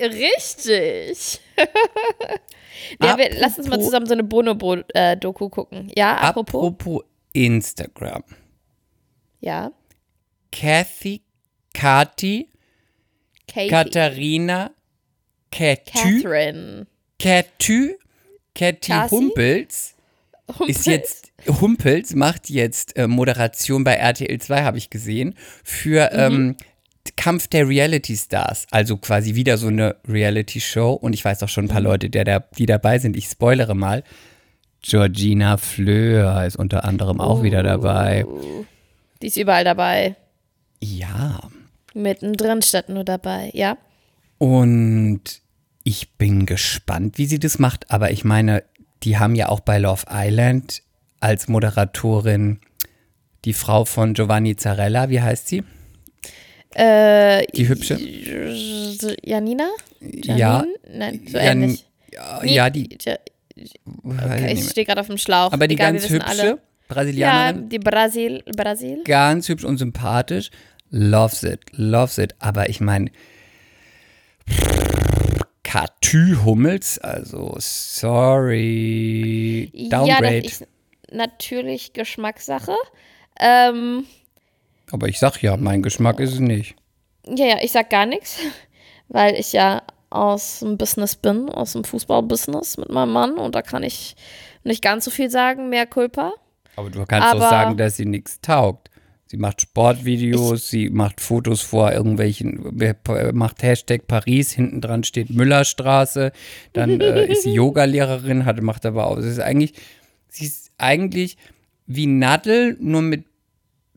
Richtig. ja, wir, lass uns mal zusammen so eine Bonobo-Doku gucken. Ja, apropos. Apropos Instagram. Ja, Kathy, Kati, Katie. Katharina, Katü, Catherine. Katü, Kathy Kasi? Humpels ist jetzt, Humpels macht jetzt äh, Moderation bei RTL 2, habe ich gesehen, für Mhm. ähm, Kampf der Reality Stars. Also quasi wieder so eine Reality-Show. Und ich weiß auch schon ein Mhm. paar Leute, der da, die dabei sind. Ich spoilere mal. Georgina Fleur ist unter anderem auch wieder dabei. Die ist überall dabei. Ja. Mittendrin statt nur dabei, ja. Und ich bin gespannt, wie sie das macht. Aber ich meine, die haben ja auch bei Love Island als Moderatorin die Frau von Giovanni Zarella, wie heißt sie? Äh, Die hübsche? Janina? Ja. Janine? Nein, so Jan- ähnlich. Ja, ja, die. Ja, okay, ich stehe gerade auf dem Schlauch. Aber die Egal, ganz hübsche alle. Ja, Brasilianerin, die Brasil, Brasil. ganz hübsch und sympathisch. Loves it, loves it. Aber ich meine, Katü Hummels, also sorry. Ja, Downgrade. ist natürlich Geschmackssache. Ähm, Aber ich sag ja, mein Geschmack ist es nicht. ja, ja, ich sag gar nichts, weil ich ja aus dem Business bin, aus dem Fußballbusiness mit meinem Mann und da kann ich nicht ganz so viel sagen, mehr Culpa. Aber du kannst Aber- auch sagen, dass sie nichts taugt. Sie macht Sportvideos, sie macht Fotos vor irgendwelchen, macht Hashtag Paris, hinten dran steht Müllerstraße, dann äh, ist sie Yogalehrerin, hat, macht aber auch, sie ist eigentlich, sie ist eigentlich wie Nadel, nur mit,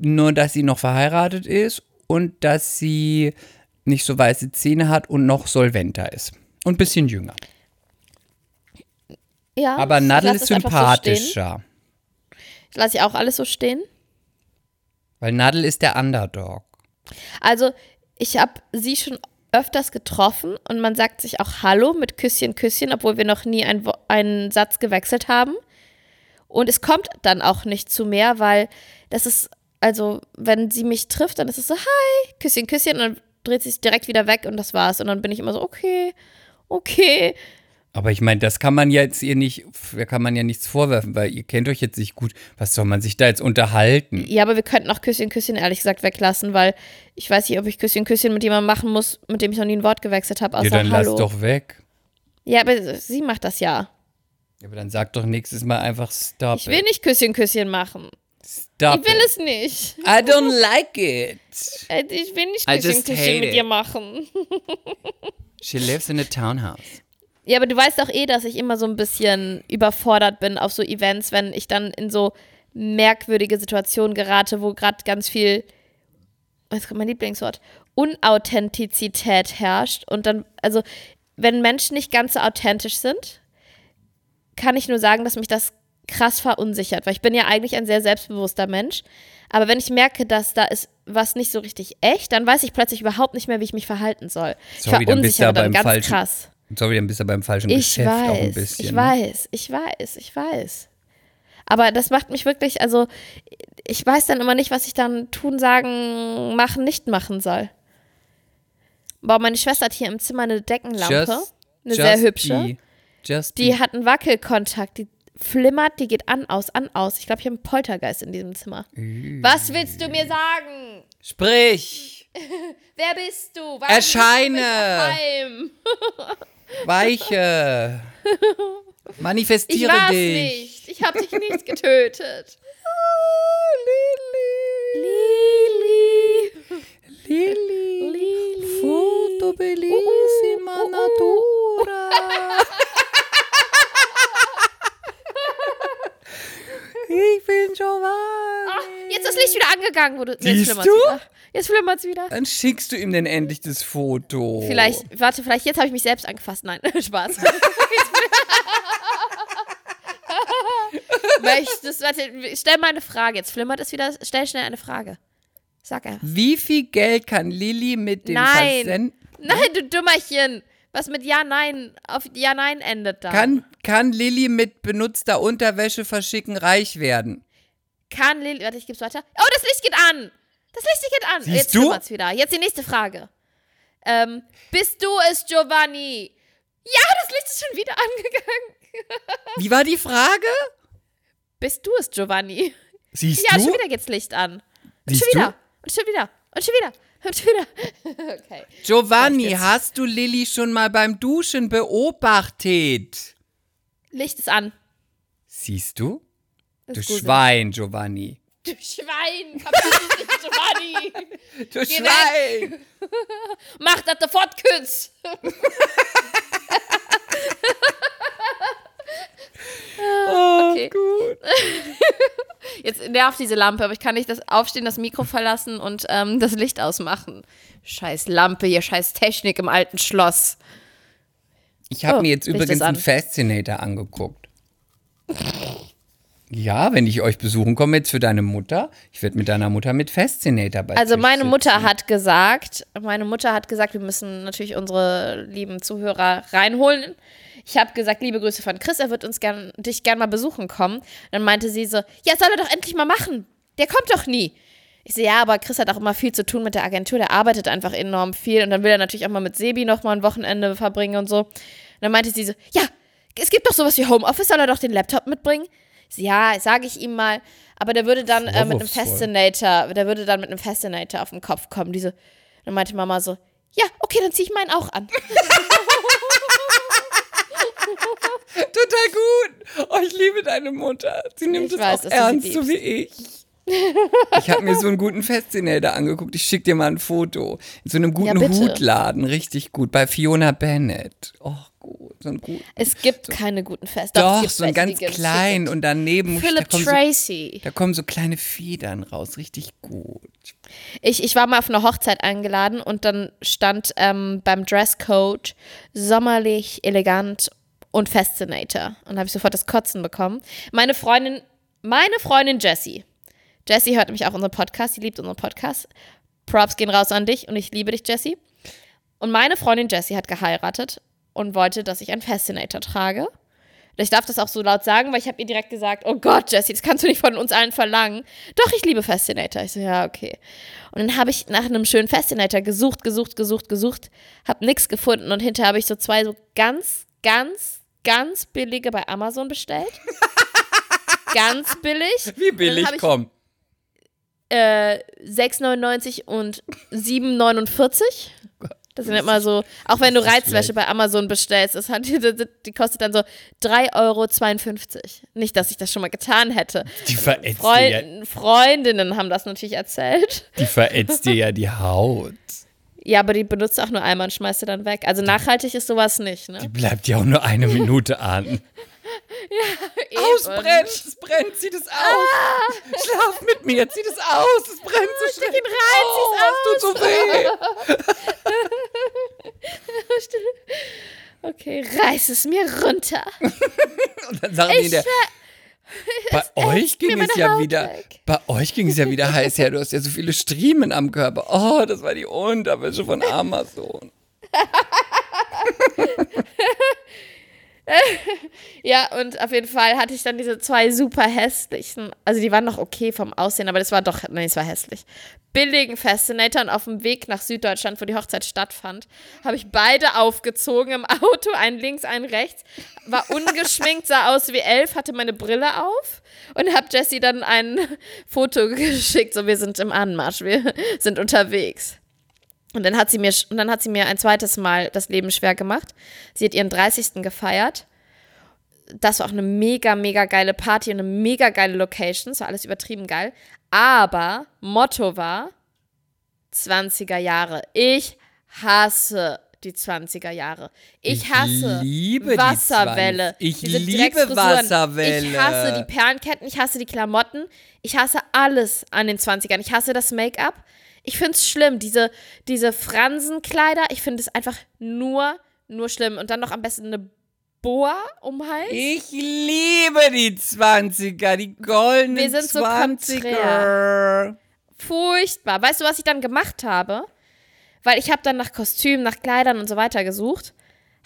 nur dass sie noch verheiratet ist und dass sie nicht so weiße Zähne hat und noch solventer ist. Und ein bisschen jünger. Ja, Aber Nadel lass ist einfach so sympathischer. Ich lasse ich auch alles so stehen. Weil Nadel ist der Underdog. Also, ich habe sie schon öfters getroffen und man sagt sich auch Hallo mit Küsschen, Küsschen, obwohl wir noch nie ein, einen Satz gewechselt haben. Und es kommt dann auch nicht zu mehr, weil das ist, also, wenn sie mich trifft, dann ist es so, hi, Küsschen, Küsschen, und dann dreht sie sich direkt wieder weg und das war's. Und dann bin ich immer so, okay, okay. Aber ich meine, das kann man jetzt ihr nicht, da kann man ja nichts vorwerfen, weil ihr kennt euch jetzt nicht gut. Was soll man sich da jetzt unterhalten? Ja, aber wir könnten auch Küsschen, Küsschen ehrlich gesagt weglassen, weil ich weiß nicht, ob ich Küsschen, Küsschen mit jemandem machen muss, mit dem ich noch nie ein Wort gewechselt habe, Ja, dann Hallo. lass doch weg. Ja, aber sie macht das ja. Ja, aber dann sag doch nächstes Mal einfach stop Ich will it. nicht Küsschen, Küsschen machen. Stop Ich will it. es nicht. I don't like it. Äh, Ich will nicht hate mit it. dir machen. She lives in a townhouse. Ja, aber du weißt doch eh, dass ich immer so ein bisschen überfordert bin auf so Events, wenn ich dann in so merkwürdige Situationen gerate, wo gerade ganz viel, jetzt kommt mein Lieblingswort, Unauthentizität herrscht. Und dann, also, wenn Menschen nicht ganz so authentisch sind, kann ich nur sagen, dass mich das krass verunsichert, weil ich bin ja eigentlich ein sehr selbstbewusster Mensch. Aber wenn ich merke, dass da ist was nicht so richtig echt, dann weiß ich plötzlich überhaupt nicht mehr, wie ich mich verhalten soll. Sorry, ich dann bist verunsichere dann ganz falschen- krass. Sorry, dann bist du beim falschen Ich Geschäft auch ein weiß, bisschen. ich ne? weiß, ich weiß, ich weiß. Aber das macht mich wirklich, also ich weiß dann immer nicht, was ich dann tun, sagen, machen, nicht machen soll. Boah, meine Schwester hat hier im Zimmer eine Deckenlampe, Just, eine just sehr hübsche. Die be. hat einen Wackelkontakt, die flimmert, die geht an, aus, an, aus. Ich glaube, ich habe einen Poltergeist in diesem Zimmer. Was willst du mir sagen? Sprich! Wer bist du? Warum Erscheine! du? Weiche! Ich Manifestiere war's dich! nicht. Ich habe dich nicht getötet. Lili. Lili! Lili. Foto bellissima natura! Ich bin Giovanni! Ah, jetzt ist das Licht wieder angegangen, wo du. Jetzt Siehst flimmert's du? Wieder. Jetzt flimmert's wieder. Dann schickst du ihm denn endlich das Foto. Vielleicht, warte, vielleicht jetzt habe ich mich selbst angefasst. Nein, Spaß. Möchtest, warte, stell mal eine Frage. Jetzt flimmert es wieder. Stell schnell eine Frage. Sag einfach. Wie viel Geld kann Lilly mit dem Nein. Versenden? Nein, du Dummerchen. Was mit Ja, Nein auf Ja, Nein endet da. Kann, kann Lilly mit benutzter Unterwäsche verschicken reich werden? Kann Lilly. Warte, ich geb's weiter. Oh, das Licht geht an. Das Licht geht an. Siehst Jetzt du? flimmert's wieder. Jetzt die nächste Frage. Ähm, bist du es, Giovanni? Ja, das Licht ist schon wieder angegangen. Wie war die Frage? Bist du es, Giovanni? Siehst Ja, du? schon wieder geht's Licht an. Und Siehst schon du? wieder. Und schon wieder. Und schon wieder. Schon wieder. okay. Giovanni, hast du Lilly schon mal beim Duschen beobachtet? Licht ist an. Siehst du? Du ist gruselig. Schwein, Giovanni. Du Schwein. Giovanni. Du Geh Schwein! Mach das sofort, Küss. Oh, Okay. gut. Jetzt nervt diese Lampe, aber ich kann nicht das Aufstehen, das Mikro verlassen und ähm, das Licht ausmachen. Scheiß Lampe hier, scheiß Technik im alten Schloss. Ich habe Oh, mir jetzt übrigens einen Fascinator angeguckt. Ja, wenn ich euch besuchen komme jetzt für deine Mutter, ich werde mit deiner Mutter mit Fascinator bei Also meine sitzen. Mutter hat gesagt, meine Mutter hat gesagt, wir müssen natürlich unsere lieben Zuhörer reinholen. Ich habe gesagt, liebe Grüße von Chris, er wird uns gern, dich gern mal besuchen kommen. Dann meinte sie so, ja, soll er doch endlich mal machen. Der kommt doch nie. Ich so, ja, aber Chris hat auch immer viel zu tun mit der Agentur, der arbeitet einfach enorm viel und dann will er natürlich auch mal mit Sebi noch mal ein Wochenende verbringen und so. Und dann meinte sie so, ja, es gibt doch sowas wie Homeoffice, soll er doch den Laptop mitbringen? Ja, sage ich ihm mal, aber der würde dann äh, mit einem. Fascinator, der würde dann mit einem Fascinator auf den Kopf kommen. Diese, dann meinte Mama so, ja, okay, dann zieh ich meinen auch an. Total gut. Oh, ich liebe deine Mutter. Sie nimmt Ich es weiß, auch ernst, so wie ich. Ich habe mir so einen guten Fascinator angeguckt. Ich schicke dir mal ein Foto. In so einem guten bitte. Hutladen, richtig gut. Bei Fiona Bennett. Oh, gut. So ein gut. Es gibt keine guten Feste. Doch, gibt so ein ganz klein und daneben muss ich- da Philip kommen, so, Tracy. da kommen so kleine Federn raus. Richtig gut. Ich, ich war mal auf eine Hochzeit eingeladen und dann stand ähm, beim Dresscode sommerlich, elegant und Fascinator. Und habe ich sofort das Kotzen bekommen. Meine Freundin, meine Freundin Jessie. Jessie hört nämlich auch unseren Podcast, sie liebt unseren Podcast. Props gehen raus an dich und ich liebe dich, Jessie. Und meine Freundin Jessie hat geheiratet und wollte, dass ich einen Fascinator trage. Ich darf das auch so laut sagen, weil ich habe ihr direkt gesagt, oh Gott, Jessie, das kannst du nicht von uns allen verlangen. Doch, ich liebe Fascinator. Ich so, ja, okay. Und dann habe ich nach einem schönen Fascinator gesucht, gesucht, gesucht, gesucht, habe nichts gefunden und hinterher habe ich so zwei so ganz, ganz, ganz billige bei Amazon bestellt. ganz billig. Wie billig, ich- komm. Äh, 6,99 und 7,49. Das sind immer so, auch wenn du Reizwäsche bei Amazon bestellst, das hat, die, die, kostet dann so 3,52 Euro. Nicht, dass ich das schon mal getan hätte. Die verätzt, dir ja, Freund, Freundinnen haben das natürlich erzählt. die verätzt dir ja die Haut. Ja, aber die benutzt auch nur einmal und schmeißt sie dann weg. Also nachhaltig ist sowas nicht, ne? Die bleibt ja auch nur eine Minute an. Ausbrennt, es brennt, zieh das aus. Schlaf mit mir, zieh das aus, es brennt so schnell. ihn rein, oh, es tut so weh. Okay, reiß es mir runter. Und dann sagen die in der, bei euch ging es ja Haut wieder, weg. bei euch ging es ja wieder heiß her. Du hast ja so viele Striemen am Körper. Oh, das war die Unterwäsche von Amazon. Ja, und auf jeden Fall hatte ich dann diese zwei super hässlichen, also die waren noch okay vom Aussehen, aber das war doch, nee, es war hässlich. Billigen Fascinator und auf dem Weg nach Süddeutschland, wo die Hochzeit stattfand, habe ich beide aufgezogen im Auto, einen links, einen rechts, war ungeschminkt, sah aus wie elf, hatte meine Brille auf und habe Jessie dann ein Foto geschickt, so wir sind im Anmarsch, wir sind unterwegs. Und dann hat sie mir, und dann hat sie mir ein zweites Mal das Leben schwer gemacht. Sie hat ihren 30. gefeiert. Das war auch eine mega, mega geile Party und eine mega geile Location. Es war alles übertrieben geil. Aber Motto war 20er Jahre. Ich hasse die 20er Jahre. Ich Ich hasse Wasserwelle. 20. Ich diese liebe. Wasserwelle. Ich hasse die Perlenketten, ich hasse die Klamotten, ich hasse alles an den 20ern. Ich hasse das Make-up. Ich finde es schlimm, diese, diese Fransenkleider, ich finde es einfach nur, nur schlimm. Und dann noch am besten eine Boa um Hals. Ich liebe die 20er, die goldenen Wir sind so 20er. Furchtbar. Weißt du, was ich dann gemacht habe? Weil ich habe dann nach Kostümen, nach Kleidern und so weiter gesucht,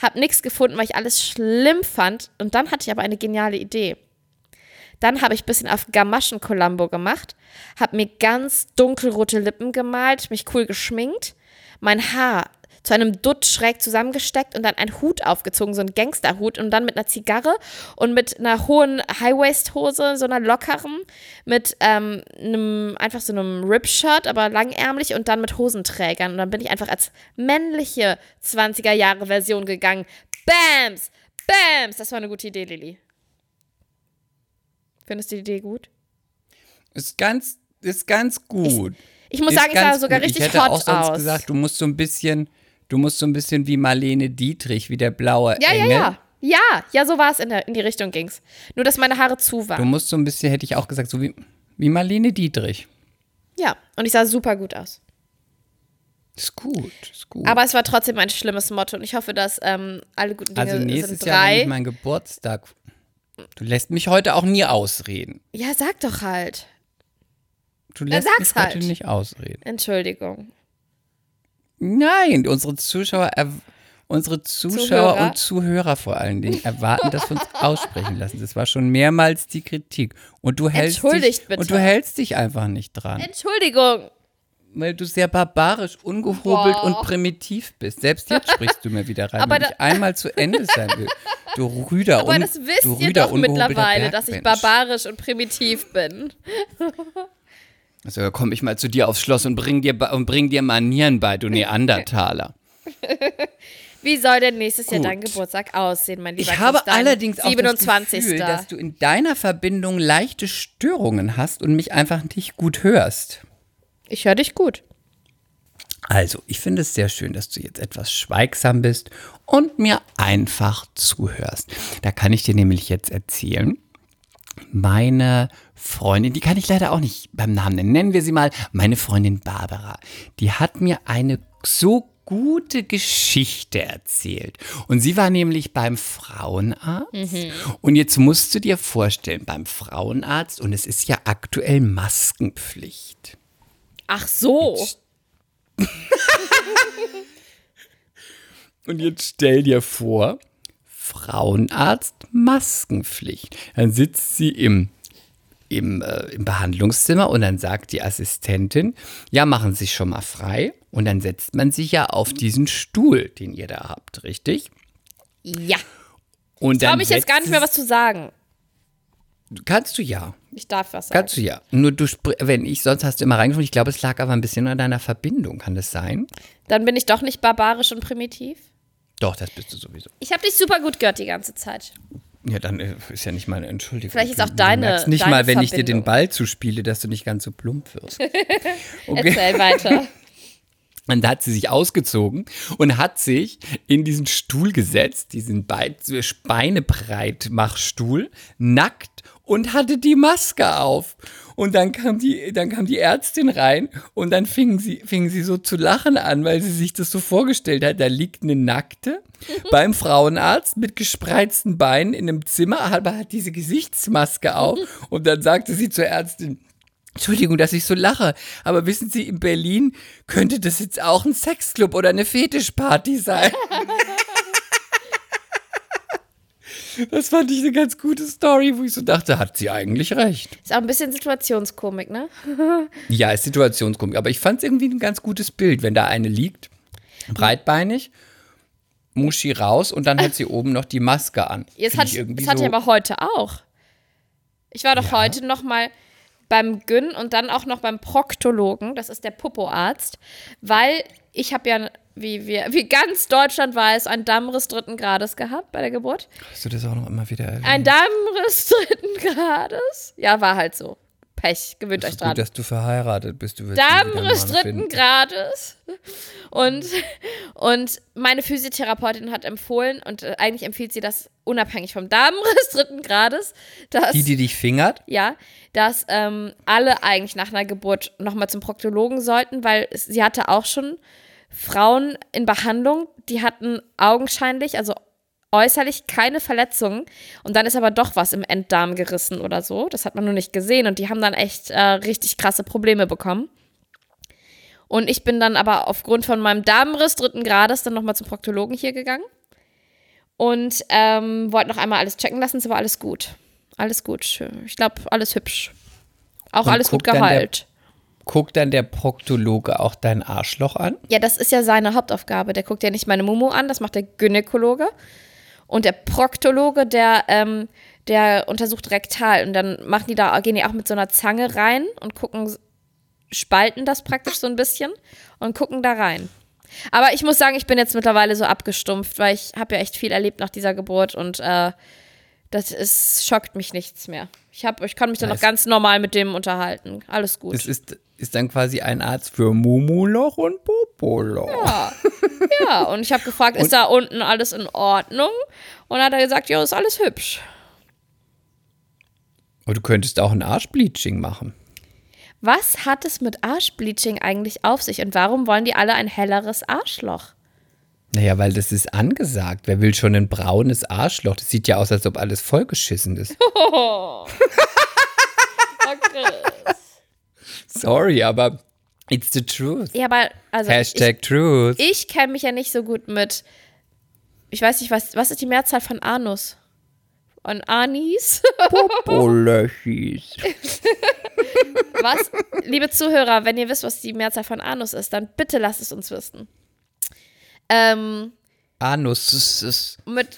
habe nichts gefunden, weil ich alles schlimm fand. Und dann hatte ich aber eine geniale Idee. Dann habe ich ein bisschen auf Gamaschen-Columbo gemacht, habe mir ganz dunkelrote Lippen gemalt, mich cool geschminkt, mein Haar zu einem Dutt schräg zusammengesteckt und dann einen Hut aufgezogen, so einen Gangsterhut und dann mit einer Zigarre und mit einer hohen High-Waist-Hose, so einer lockeren, mit ähm, einem, einfach so einem Rip-Shirt, aber langärmlich und dann mit Hosenträgern. Und dann bin ich einfach als männliche 20er-Jahre-Version gegangen. Bams! Bams! Das war eine gute Idee, Lilly. Findest du die Idee gut? Ist ganz, ist ganz gut. Ich muss Ist sagen, ich sah sogar gut. richtig ich hätte hot auch sonst aus. gesagt, du musst so ein bisschen, du musst so ein bisschen wie Marlene Dietrich, wie der blaue ja, Engel. ja, ja. Ja, ja, so war es in, der, in die Richtung ging's. Nur, dass meine Haare zu Du waren. musst so ein bisschen, hätte ich auch gesagt, so wie, wie Marlene Dietrich. Ja, und ich sah super gut aus. Ist gut, ist gut. Aber es war trotzdem ein schlimmes Motto und ich hoffe, dass ähm, alle guten Dinge also nächstes sind Jahr, drei. ich mein Geburtstag. Du lässt mich heute auch nie ausreden. ja, sag doch halt. Du lässt sag's mich heute halt. nicht ausreden. Entschuldigung. Nein, unsere Zuschauer, er, unsere Zuschauer Zuhörer. und Zuhörer vor allen Dingen erwarten, dass wir uns aussprechen lassen. Das war schon mehrmals die Kritik. Und du hältst Entschuldigt dich, bitte. und du hältst dich einfach nicht dran, Entschuldigung. Weil du sehr barbarisch, ungehobelt Boah. und primitiv bist. Selbst jetzt sprichst du mir wieder rein, Aber wenn ich einmal zu Ende sein will. Du Rüder Aber un, das wisst du ihr Rüder doch ungehobelter mittlerweile, dass ich barbarisch und primitiv bin. Also da komme ich mal zu dir aufs Schloss und bring dir, und bring dir Manieren bei, du Neandertaler. Wie soll denn nächstes Jahr Gut. dein Geburtstag aussehen, mein lieber Ich habe Chris, dein allerdings auch 27. das Gefühl, dass du in deiner Verbindung leichte Störungen hast und mich einfach nicht gut hörst. Ich höre dich gut. Also, ich finde es sehr schön, dass du jetzt etwas schweigsam bist und mir einfach zuhörst. Da kann ich dir nämlich jetzt erzählen, meine Freundin, die kann ich leider auch nicht beim Namen nennen, nennen wir sie mal meine Freundin Barbara, die hat mir eine so gute Geschichte erzählt. Und sie war nämlich beim Frauenarzt. Und jetzt musst du dir vorstellen, beim Frauenarzt, und es ist ja aktuell Maskenpflicht. Ach so. Und jetzt stell dir vor, Frauenarzt, Maskenpflicht. Dann sitzt sie im, im, äh, im Behandlungszimmer und dann sagt die Assistentin, ja, machen Sie sich schon mal frei. Und dann setzt man sich ja auf diesen Stuhl, den ihr da habt, richtig? Ja. Und Ich traue dann mich jetzt gar nicht mehr was zu sagen. Kannst du ja. Ich darf was sagen. Kannst du ja. Nur du, wenn ich, sonst hast du immer reingesprochen. Ich glaube, es lag aber ein bisschen an deiner Verbindung. Kann das sein? Dann bin ich doch nicht barbarisch und primitiv. Doch, das bist du sowieso. Ich habe dich super gut gehört die ganze Zeit. Ja, dann äh, ist ja nicht mal eine Entschuldigung. Vielleicht ist auch deine- Du merkst nicht deine mal, wenn ich dir den Verbindung. Ball zuspiele, dass du nicht ganz so plump wirst. Okay. Erzähl weiter. Und da hat sie sich ausgezogen und hat sich in diesen Stuhl gesetzt, diesen Be- Beinebreit Machstuhl, nackt und hatte die Maske auf. Und dann kam die, dann kam die Ärztin rein und dann fing sie, fing sie so zu lachen an, weil sie sich das so vorgestellt hat. Da liegt eine Nackte beim Frauenarzt mit gespreizten Beinen in einem Zimmer, aber hat diese Gesichtsmaske auf. Und dann sagte sie zur Ärztin, Entschuldigung, dass ich so lache, aber wissen Sie, in Berlin könnte das jetzt auch ein Sexclub oder eine Fetischparty sein. Das fand ich eine ganz gute Story, wo ich so dachte, hat sie eigentlich recht. Ist auch ein bisschen Situationskomik, ne? Ja, ist Situationskomik, aber ich fand es irgendwie ein ganz gutes Bild, wenn da eine liegt, breitbeinig, Muschi raus und dann hat sie oben noch die Maske an. Jetzt hat, ich irgendwie das hatte ich so- aber heute auch. Ich war doch Ja? heute noch mal beim Gyn und dann auch noch beim Proktologen, das ist der Popoarzt, weil ich habe ja, wie, wir, wie ganz Deutschland weiß, einen Dammriss dritten Grades gehabt bei der Geburt. Hast du das auch noch immer wieder erwähnt? Ein Dammriss dritten Grades? Ja, war halt so. Pech, gewöhnt euch Gut, dran. dass du verheiratet bist. Du Dammriss dritten. Grades. Und, und meine Physiotherapeutin hat empfohlen, und äh, eigentlich empfiehlt sie das unabhängig vom Dammriss dritten Grades, dass, Die, die dich fingert? ja, dass ähm, alle eigentlich nach einer Geburt nochmal zum Proktologen sollten, weil sie hatte auch schon Frauen in Behandlung, die hatten augenscheinlich, also äußerlich keine Verletzungen und dann ist aber doch was im Enddarm gerissen oder so. Das hat man nur nicht gesehen und die haben dann echt äh, richtig krasse Probleme bekommen. Und ich bin dann aber aufgrund von meinem Darmriss dritten Grades dann nochmal zum Proktologen hier gegangen und ähm, wollte noch einmal alles checken lassen. Es war alles gut. Alles gut. Ich glaube, alles hübsch. Auch Und alles gut geheilt. Guckt dann der Proktologe auch dein Arschloch an? Ja, das ist ja seine Hauptaufgabe. Der guckt ja nicht meine Mumu an, das macht der Gynäkologe. Und der Proktologe, der, ähm, der untersucht rektal. Und dann machen die da, gehen die auch mit so einer Zange rein und gucken, spalten das praktisch so ein bisschen und gucken da rein. Aber ich muss sagen, ich bin jetzt mittlerweile so abgestumpft, weil ich habe ja echt viel erlebt nach dieser Geburt und äh, das ist, schockt mich nichts mehr. Ich, hab, ich kann mich dann noch ganz normal mit dem unterhalten. Alles gut. Es ist, ist dann quasi ein Arzt für Mumuloch und Popoloch. Ja, ja. und ich habe gefragt, ist da unten alles in Ordnung? Und dann hat er gesagt, ja, ist alles hübsch. Und du könntest auch ein Arschbleaching machen. Was hat es mit Arschbleaching eigentlich auf sich und warum wollen die alle ein helleres Arschloch? Naja, weil das ist angesagt. Wer will schon ein braunes Arschloch? Das sieht ja aus, als ob alles vollgeschissen ist. Okay. Sorry, aber it's the truth. Ja, aber also Hashtag truth. ich, ich kenne mich ja nicht so gut mit. Ich weiß nicht, was, was ist die Mehrzahl von Anus? Von Anis? Popolöchis. Was? Liebe Zuhörer, wenn ihr wisst, was die Mehrzahl von Anus ist, dann bitte lasst es uns wissen. Ähm, Anus. mit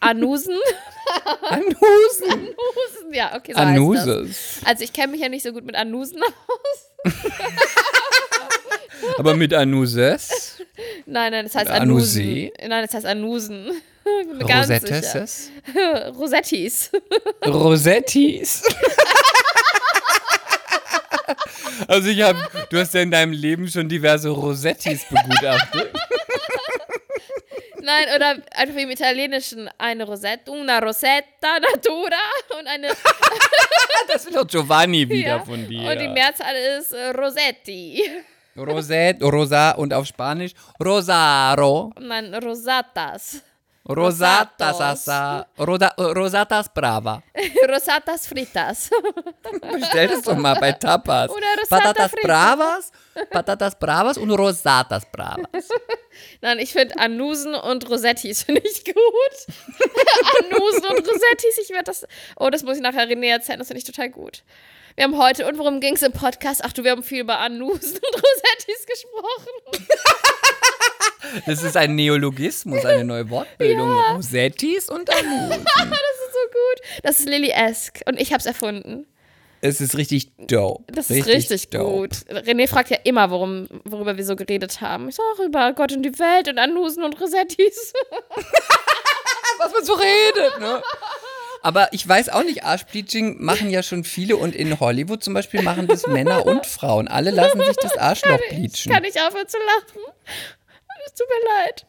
Anusen? Anusen. Anusen, ja, okay, so. Anuses. Also ich kenne mich ja nicht so gut mit Anusen aus. Aber mit Anuses? Nein, nein, das heißt Anusen. Anusee? Nein, das heißt Anusen. Rosettes? Rosettis. Rosettis. Also ich habe, du hast ja in deinem Leben schon diverse Rosettis begutachtet. Nein, oder einfach im Italienischen eine Rosetta, una Rosetta Natura und eine Das will doch Giovanni wieder ja, von dir. und die Mehrzahl ist Rosetti. Rosette, Rosa und auf Spanisch Rosaro. Dann Rosatas. Rosatas, Rosatos. asa, Roda, Rosatas Brava. Rosatas fritas. Bestell das doch mal bei Tapas. Oder Rosata Patatas Frita. Bravas, Patatas Bravas und Rosatas Bravas. Nein, ich finde Anusen und Rosettis finde ich gut. Anusen und Rosettis, ich werde das. Oh, das muss ich nachher René erzählen, das finde ich total gut. Wir haben heute, und worum ging es im Podcast? Ach du, wir haben viel über Anusen und Rosettis gesprochen. Das ist ein Neologismus, eine neue Wortbildung. Rosettis und Anusen. Das ist so gut. Das ist Lily-esque und ich habe es erfunden. Es ist richtig dope. Das ist richtig dope. gut. René fragt ja immer, worum, worüber wir so geredet haben. Ich sage auch über Gott und die Welt und Anusen und Rosettis. Was man so redet, ne? Aber ich weiß auch nicht, Arschbleaching machen ja schon viele und in Hollywood zum Beispiel machen das Männer und Frauen. Alle lassen sich das Arschloch bleachen. Kann ich aufhören zu lachen? Es tut mir leid.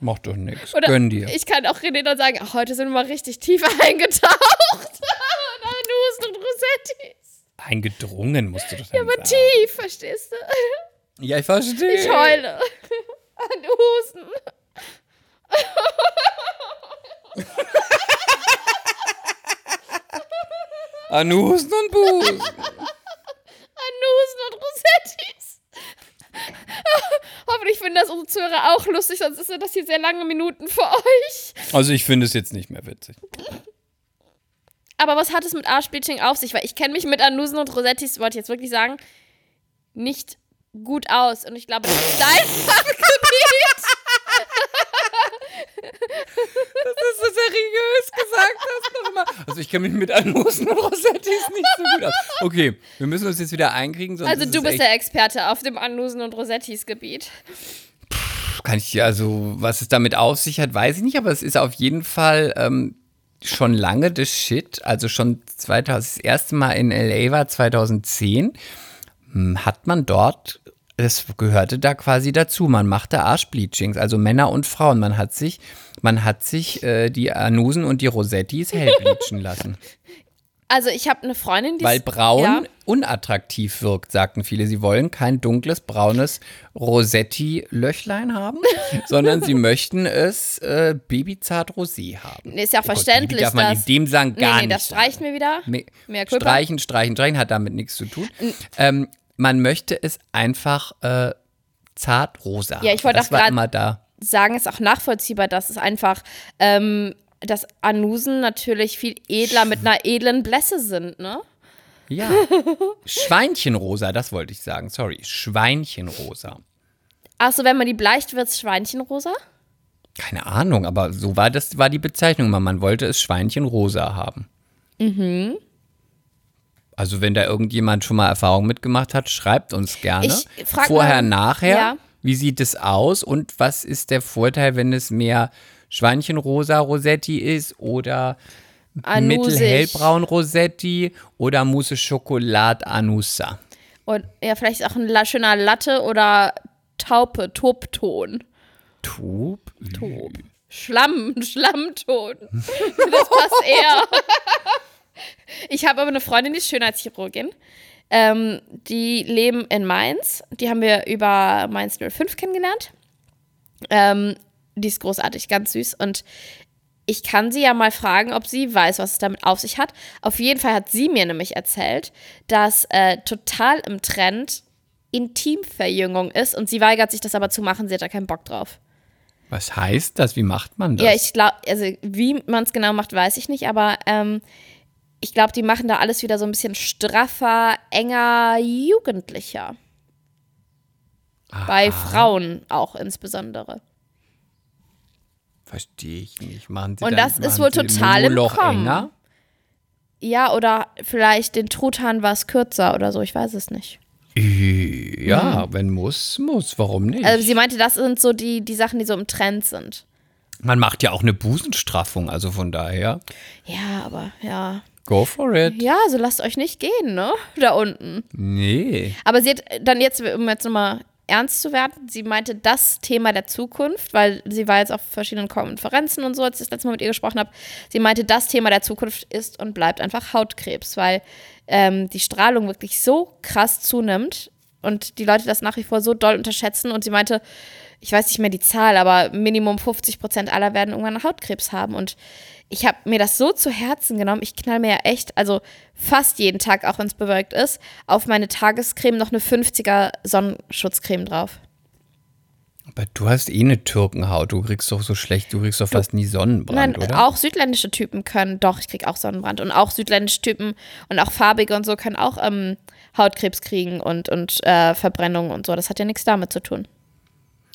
Macht doch nichts. Gönn dir. ich kann auch René dann sagen, ach, heute sind wir mal richtig tief eingetaucht. Anusen und Rosettis. Eingedrungen musst du doch dann Aber sagen. tief, verstehst du? Ja, ich verstehe. Ich heule. Anusen. Anusen und Busen. Anusen und Rosettis. Hoffentlich finden das unsere Zuhörer auch lustig, sonst sind das hier sehr lange Minuten für euch. Also ich finde es jetzt nicht mehr witzig. Aber was hat es mit Arschbleaching auf sich? Weil ich kenne mich mit Anusen und Rosettis, wollte ich jetzt wirklich sagen, nicht gut aus. Und ich glaube, das ist dein Fachgebiet. Dass du so seriös gesagt hast nochmal. Also ich kenne mich mit Anusen und Rosettis nicht so gut aus. Okay, wir müssen uns jetzt wieder einkriegen. Also ist du bist der Experte auf dem Anusen und Rosettis Gebiet. Kann ich, also was es damit auf sich hat, weiß ich nicht. Aber es ist auf jeden Fall ähm, schon lange das Shit. Also schon 2000, das erste Mal in L.A. war 2010. hm, Hat man dort das gehörte da quasi dazu. Man machte Arschbleachings, also Männer und Frauen. Man hat sich, man hat sich äh, die Anusen und die Rosettis hell bleachen lassen. Also ich habe eine Freundin, die Weil braun Ja. unattraktiv wirkt, sagten viele. Sie wollen kein dunkles, braunes Rosetti-Löchlein haben, sondern sie möchten es äh, babyzart rosé haben. Nee, ist ja Oh Gott, verständlich, Baby darf man in dem sagen Nee, gar nee, nicht. das streichen wir wieder. Me- Mehr. Streichen, streichen, streichen hat damit nichts zu tun. Ähm, man möchte es einfach äh, zart rosa. Ja, ich wollte das auch immer da. sagen, ist auch nachvollziehbar, dass es einfach, ähm, dass Anusen natürlich viel edler mit einer edlen Blässe sind, ne? Ja. Schweinchenrosa, das wollte ich sagen. Sorry, Schweinchenrosa. Achso, wenn man die bleicht, wird es Schweinchenrosa? Keine Ahnung, aber so war das war die Bezeichnung. immer. Man wollte es Schweinchenrosa haben. Mhm. Also wenn da irgendjemand schon mal Erfahrung mitgemacht hat, schreibt uns gerne. Ich frag Vorher, mal- nachher. Ja. Wie sieht es aus und was ist der Vorteil, wenn es mehr Schweinchenrosa Rosetti ist oder mittelhellbraun Rosetti oder Mousse Schokolade Anusa? Und ja, vielleicht auch ein schöner Latte oder Taupe, Tobton. Tub? Tob. Schlamm, Schlammton. Das passt eher. Ich habe aber eine Freundin, die ist Schönheitschirurgin. Ähm, die leben in Mainz. Die haben wir über Mainz 05 kennengelernt. Ähm, die ist großartig, ganz süß. Und ich kann sie ja mal fragen, ob sie weiß, was es damit auf sich hat. Auf jeden Fall hat sie mir nämlich erzählt, dass äh, total im Trend Intimverjüngung ist und sie weigert sich das aber zu machen. Sie hat da keinen Bock drauf. Was heißt das? Wie macht man das? Ja, ich glaube, also wie man es genau macht, weiß ich nicht, aber ähm, ich glaube, die machen da alles wieder so ein bisschen straffer, enger, jugendlicher. Bei Frauen auch insbesondere. Verstehe ich nicht. Machen Sie Und dann, das ist wohl total im Kommen. enger? Ja, oder vielleicht den Truthahn war es kürzer oder so, ich weiß es nicht. Ja, wenn muss, muss. Warum nicht? Also sie meinte, das sind so die, die Sachen, die so im Trend sind. Man macht ja auch eine Busenstraffung, also von daher. Ja, aber ja. Go for it. Ja, also lasst euch nicht gehen, ne? Da unten. Nee. Aber sie hat dann jetzt, um jetzt nochmal ernst zu werden, sie meinte das Thema der Zukunft, weil sie war jetzt auf verschiedenen Konferenzen und so, als ich das letzte Mal mit ihr gesprochen habe. Sie meinte, das Thema der Zukunft ist und bleibt einfach Hautkrebs, weil ähm, die Strahlung wirklich so krass zunimmt und die Leute das nach wie vor so doll unterschätzen. Und sie meinte, ich weiß nicht mehr die Zahl, aber Minimum 50 Prozent aller werden irgendwann Hautkrebs haben. Und ich habe mir das so zu Herzen genommen. Ich knall mir ja echt, also fast jeden Tag, auch wenn es bewölkt ist, auf meine Tagescreme noch eine 50er Sonnenschutzcreme drauf. Aber du hast eh eine Türkenhaut. Du kriegst doch so schlecht, du kriegst doch fast nie Sonnenbrand, Nein, oder? auch südländische Typen können, doch, ich krieg auch Sonnenbrand. Und auch südländische Typen und auch farbige und so können auch ähm, Hautkrebs kriegen und, und äh, Verbrennungen und so. Das hat ja nichts damit zu tun.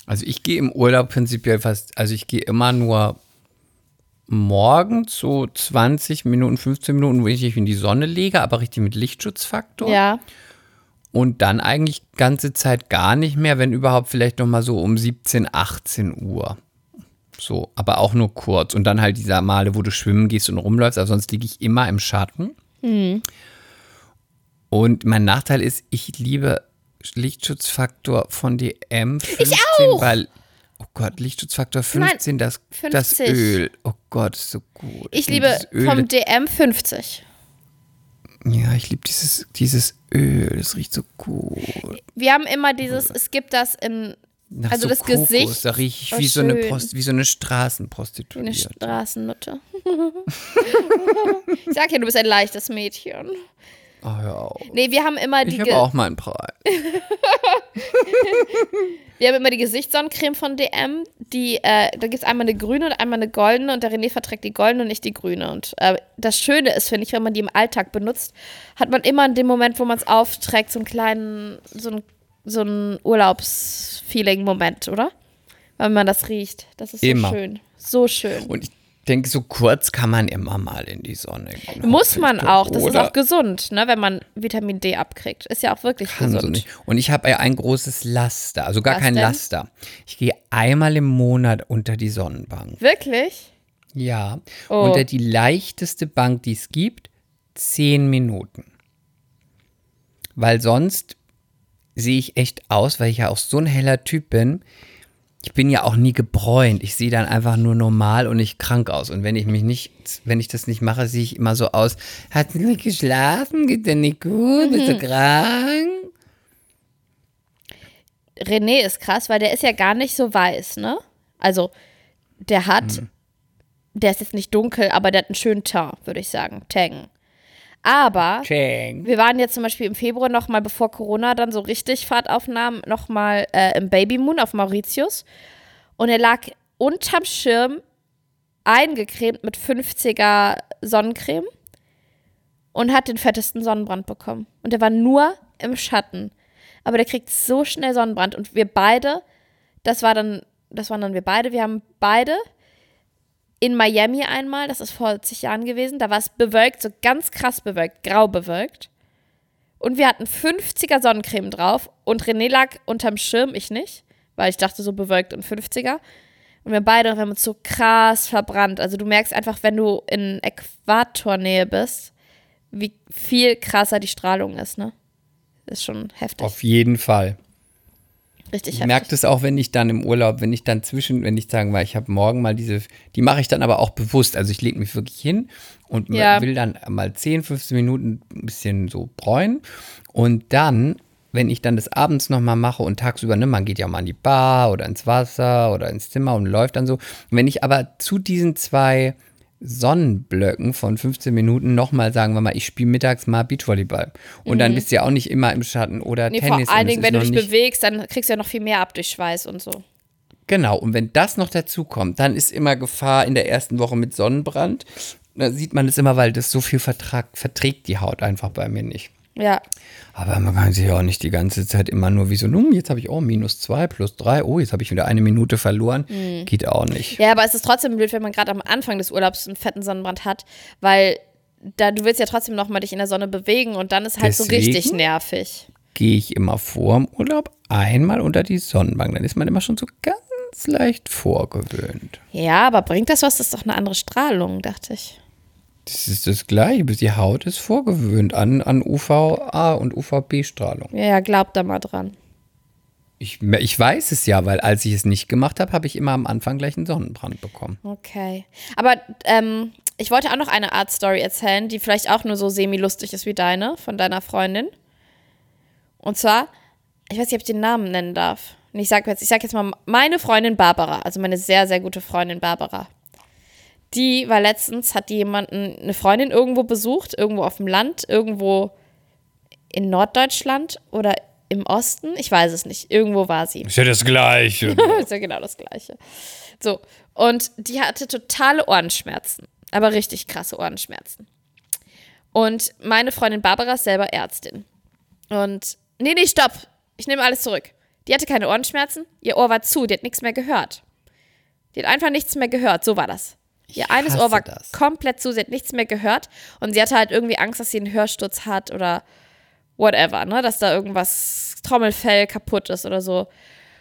Also ich gehe im Urlaub prinzipiell fast, also ich gehe immer nur morgens so 20 Minuten, 15 Minuten, wo ich mich in die Sonne lege, aber richtig mit Lichtschutzfaktor. Ja. Und dann eigentlich ganze Zeit gar nicht mehr, wenn überhaupt vielleicht noch mal so um 17, 18 Uhr. So, aber auch nur kurz. Und dann halt dieser Male, wo du schwimmen gehst und rumläufst, aber sonst liege ich immer im Schatten. Und mein Nachteil ist, ich liebe Lichtschutzfaktor von DM 15, auch! weil, oh Gott, Lichtschutzfaktor 15, das, das 50. Öl. Oh Gott, ist so gut. Ich liebe vom DM 50. Ja, ich liebe dieses, dieses Öl, das riecht so gut. Wir haben immer dieses, es gibt das in, Nach also so das Kokos, Gesicht. Da rieche ich Oh, wie, so eine. Prost, wie so eine Wie eine Straßenprostituierte. Straßennutte. ich sag ja, du bist ein leichtes Mädchen. Oh, hör auf. Nee, wir haben immer die, Ich habe auch meinen Preis. wir haben immer die Gesichtssonnencreme von DM. Die, äh, da gibt es einmal eine grüne und einmal eine goldene und der René verträgt die goldene und nicht die grüne. Und äh, das Schöne ist, finde ich, wenn man die im Alltag benutzt, hat man immer in dem Moment, wo man es aufträgt, so einen kleinen, so einen, so einen Urlaubsfeeling-Moment, oder? Wenn man das riecht. Das ist so Immer. schön. So schön. Und ich denke, so kurz kann man immer mal in die Sonne gehen. Muss man auch. Das ist auch gesund, ne, wenn man Vitamin D abkriegt. Ist ja auch wirklich kann gesund. so nicht. Und ich habe ja ein großes Laster, also gar Was kein denn? Laster. Ich gehe einmal im Monat unter die Sonnenbank. Wirklich? Ja. Oh. Unter die leichteste Bank, die es gibt, zehn Minuten. Weil sonst sehe ich echt aus, weil ich ja auch so ein heller Typ bin. Ich bin ja auch nie gebräunt. Ich sehe dann einfach nur normal und nicht krank aus. Und wenn ich mich nicht, wenn ich das nicht mache, sehe ich immer so aus. Hat sie nicht geschlafen? Geht dir nicht gut? Bist du Mhm. krank? René ist krass, weil der ist ja gar nicht so weiß, ne? Also, der hat, Hm. der ist jetzt nicht dunkel, aber der hat einen schönen Teint, würde ich sagen. Tang. Aber Cheng. wir waren jetzt zum Beispiel im Februar nochmal, bevor Corona dann so richtig Fahrt aufnahm, nochmal äh, im Babymoon auf Mauritius. Und er lag unterm Schirm eingecremt mit 50er Sonnencreme und hat den fettesten Sonnenbrand bekommen. Und der war nur im Schatten. Aber der kriegt so schnell Sonnenbrand. Und wir beide, das war dann, das waren dann wir beide, wir haben beide in Miami einmal, das ist vor zig Jahren gewesen, da war es bewölkt, so ganz krass bewölkt, grau bewölkt. Und wir hatten 50er Sonnencreme drauf und René lag unterm Schirm, ich nicht, weil ich dachte so bewölkt und 50er. Und wir beide wir haben uns so krass verbrannt. Also du merkst einfach, wenn du in Äquatornähe bist, wie viel krasser die Strahlung ist, ne? Ist schon heftig. Auf jeden Fall. Richtig Ich heftig. merke das auch, wenn ich dann im Urlaub, wenn ich dann zwischen, wenn ich sagen mal, ich habe morgen mal diese, die mache ich dann aber auch bewusst. Also ich lege mich wirklich hin und Ja. will dann mal 10, 15 Minuten ein bisschen so bräunen. Und dann, wenn ich dann das abends nochmal mache und tagsüber, ne, man geht ja mal an die Bar oder ins Wasser oder ins Zimmer und läuft dann so. Und wenn ich aber zu diesen zwei Sonnenblöcken von 15 Minuten nochmal, sagen wir mal, ich spiele mittags mal Beachvolleyball. Und dann bist du ja auch nicht immer im Schatten oder Mhm. Nee, Tennis. vor allen Dingen, wenn du dich bewegst, dann kriegst du ja noch viel mehr ab durch Schweiß und so. Genau, und wenn das noch dazu kommt, dann ist immer Gefahr in der ersten Woche mit Sonnenbrand. Da sieht man es immer, weil das so viel vertrag, verträgt die Haut einfach bei mir nicht. Ja. Aber man kann sich ja auch nicht die ganze Zeit immer nur wie so, nun, jetzt habe ich auch minus zwei, plus drei, oh, jetzt habe ich wieder eine Minute verloren. Geht auch nicht. Ja, aber es ist trotzdem blöd, wenn man gerade am Anfang des Urlaubs einen fetten Sonnenbrand hat, weil da du willst ja trotzdem noch mal dich in der Sonne bewegen und dann ist halt so Deswegen? richtig nervig. gehe ich immer vor dem Urlaub einmal unter die Sonnenbank. Dann ist man immer schon so ganz leicht vorgewöhnt. Ja, aber bringt das was? Das ist doch eine andere Strahlung, dachte ich. Das ist das Gleiche. Die Haut ist vorgewöhnt an, an UVA und UVB-Strahlung. Ja, ja, glaubt da mal dran. Ich, ich weiß es ja, weil als ich es nicht gemacht habe, habe ich immer am Anfang gleich einen Sonnenbrand bekommen. Okay. Aber ähm, ich wollte auch noch eine Art Story erzählen, die vielleicht auch nur so semi-lustig ist wie deine, von deiner Freundin. Und zwar, ich weiß nicht, ob ich den Namen nennen darf. Und ich sage jetzt, ich sag jetzt mal meine Freundin Barbara, also meine sehr, sehr gute Freundin Barbara. Die war letztens, hat die jemanden, eine Freundin irgendwo besucht, irgendwo auf dem Land, irgendwo in Norddeutschland oder im Osten, ich weiß es nicht, irgendwo war sie. Ist ja das Gleiche. ist ja genau das Gleiche. So, und die hatte totale Ohrenschmerzen, aber richtig krasse Ohrenschmerzen. Und meine Freundin Barbara ist selber Ärztin. Und, nee, nee, stopp, ich nehme alles zurück. Die hatte keine Ohrenschmerzen, ihr Ohr war zu, die hat nichts mehr gehört. Die hat einfach nichts mehr gehört, so war das. Ihr eines Ohr war das. komplett zu, sie hat nichts mehr gehört und sie hatte halt irgendwie Angst, dass sie einen Hörsturz hat oder whatever, ne, dass da irgendwas Trommelfell kaputt ist oder so.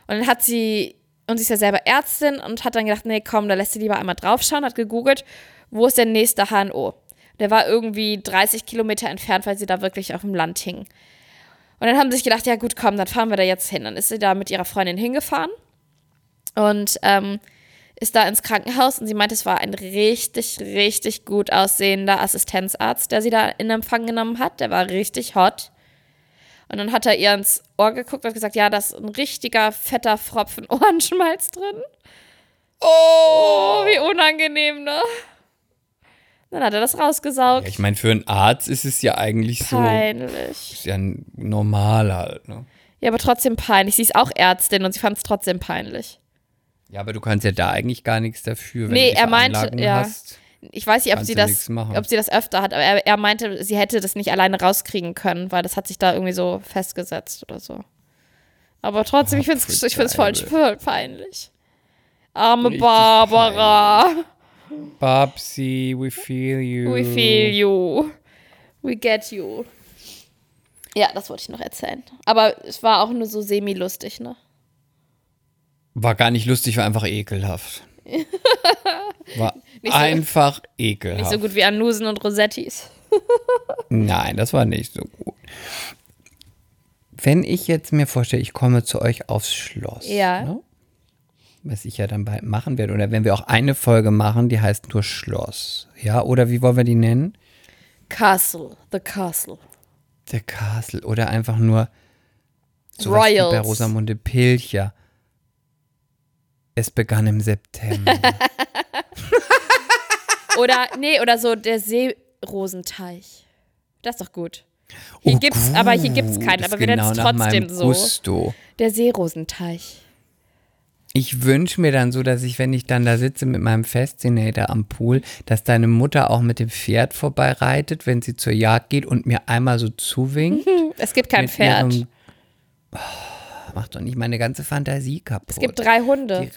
Und dann hat sie, und sie ist ja selber Ärztin und hat dann gedacht, nee, komm, da lässt sie lieber einmal draufschauen, hat gegoogelt, wo ist der nächste HNO? Der war irgendwie 30 Kilometer entfernt, weil sie da wirklich auf dem Land hing. Und dann haben sie sich gedacht, ja gut, komm, dann fahren wir da jetzt hin. Dann ist sie da mit ihrer Freundin hingefahren und ähm, ist da ins Krankenhaus und sie meinte, es war ein richtig, richtig gut aussehender Assistenzarzt, der sie da in Empfang genommen hat. Der war richtig hot. Und dann hat er ihr ins Ohr geguckt und gesagt, ja, da ist ein richtiger fetter Pfropfen Ohrenschmalz drin. Oh, wie unangenehm, ne? Dann hat er das rausgesaugt. Ja, ich meine, für einen Arzt ist es ja eigentlich peinlich. so. Ist ja normal halt, ne? Ja, aber trotzdem peinlich. Sie ist auch Ärztin und sie fand es trotzdem peinlich. Ja, aber du kannst ja da eigentlich gar nichts dafür, wenn nee, du er meinte, Anlagen ja. hast. Ich weiß nicht, ob sie, das, ob sie das öfter hat, aber er, er meinte, sie hätte das nicht alleine rauskriegen können, weil das hat sich da irgendwie so festgesetzt oder so. Aber trotzdem, oh, ich finde es ich find's voll, voll peinlich. Arme Richtig Barbara. Peinlich. Babsi, we feel you. We feel you. We get you. Ja, das wollte ich noch erzählen. Aber es war auch nur so semi-lustig, ne? War gar nicht lustig, war einfach ekelhaft. War so, einfach ekelhaft. Nicht so gut wie Anusen und Rosettis. Nein, das war nicht so gut. Wenn ich jetzt mir vorstelle, ich komme zu euch aufs Schloss. Ja. Ne? Was ich ja dann bald machen werde. Oder wenn wir auch eine Folge machen, die heißt nur Schloss. Ja, oder wie wollen wir die nennen? Castle. The Castle. The Castle. Oder einfach nur so Royals. bei Rosamunde Pilcher. Es begann im September. oder, nee, oder so der Seerosenteich. Das ist doch gut. Hier oh, gibt's, gut. aber hier gibt's keinen, aber wir nennen es genau trotzdem so. Gusto. Der Seerosenteich. Ich wünsche mir dann so, dass ich, wenn ich dann da sitze mit meinem Fascinator am Pool, dass deine Mutter auch mit dem Pferd vorbeireitet, wenn sie zur Jagd geht und mir einmal so zuwinkt. Es gibt kein Pferd. Ihrem, oh, macht doch nicht meine ganze Fantasie kaputt. Es gibt drei Hunde. Die,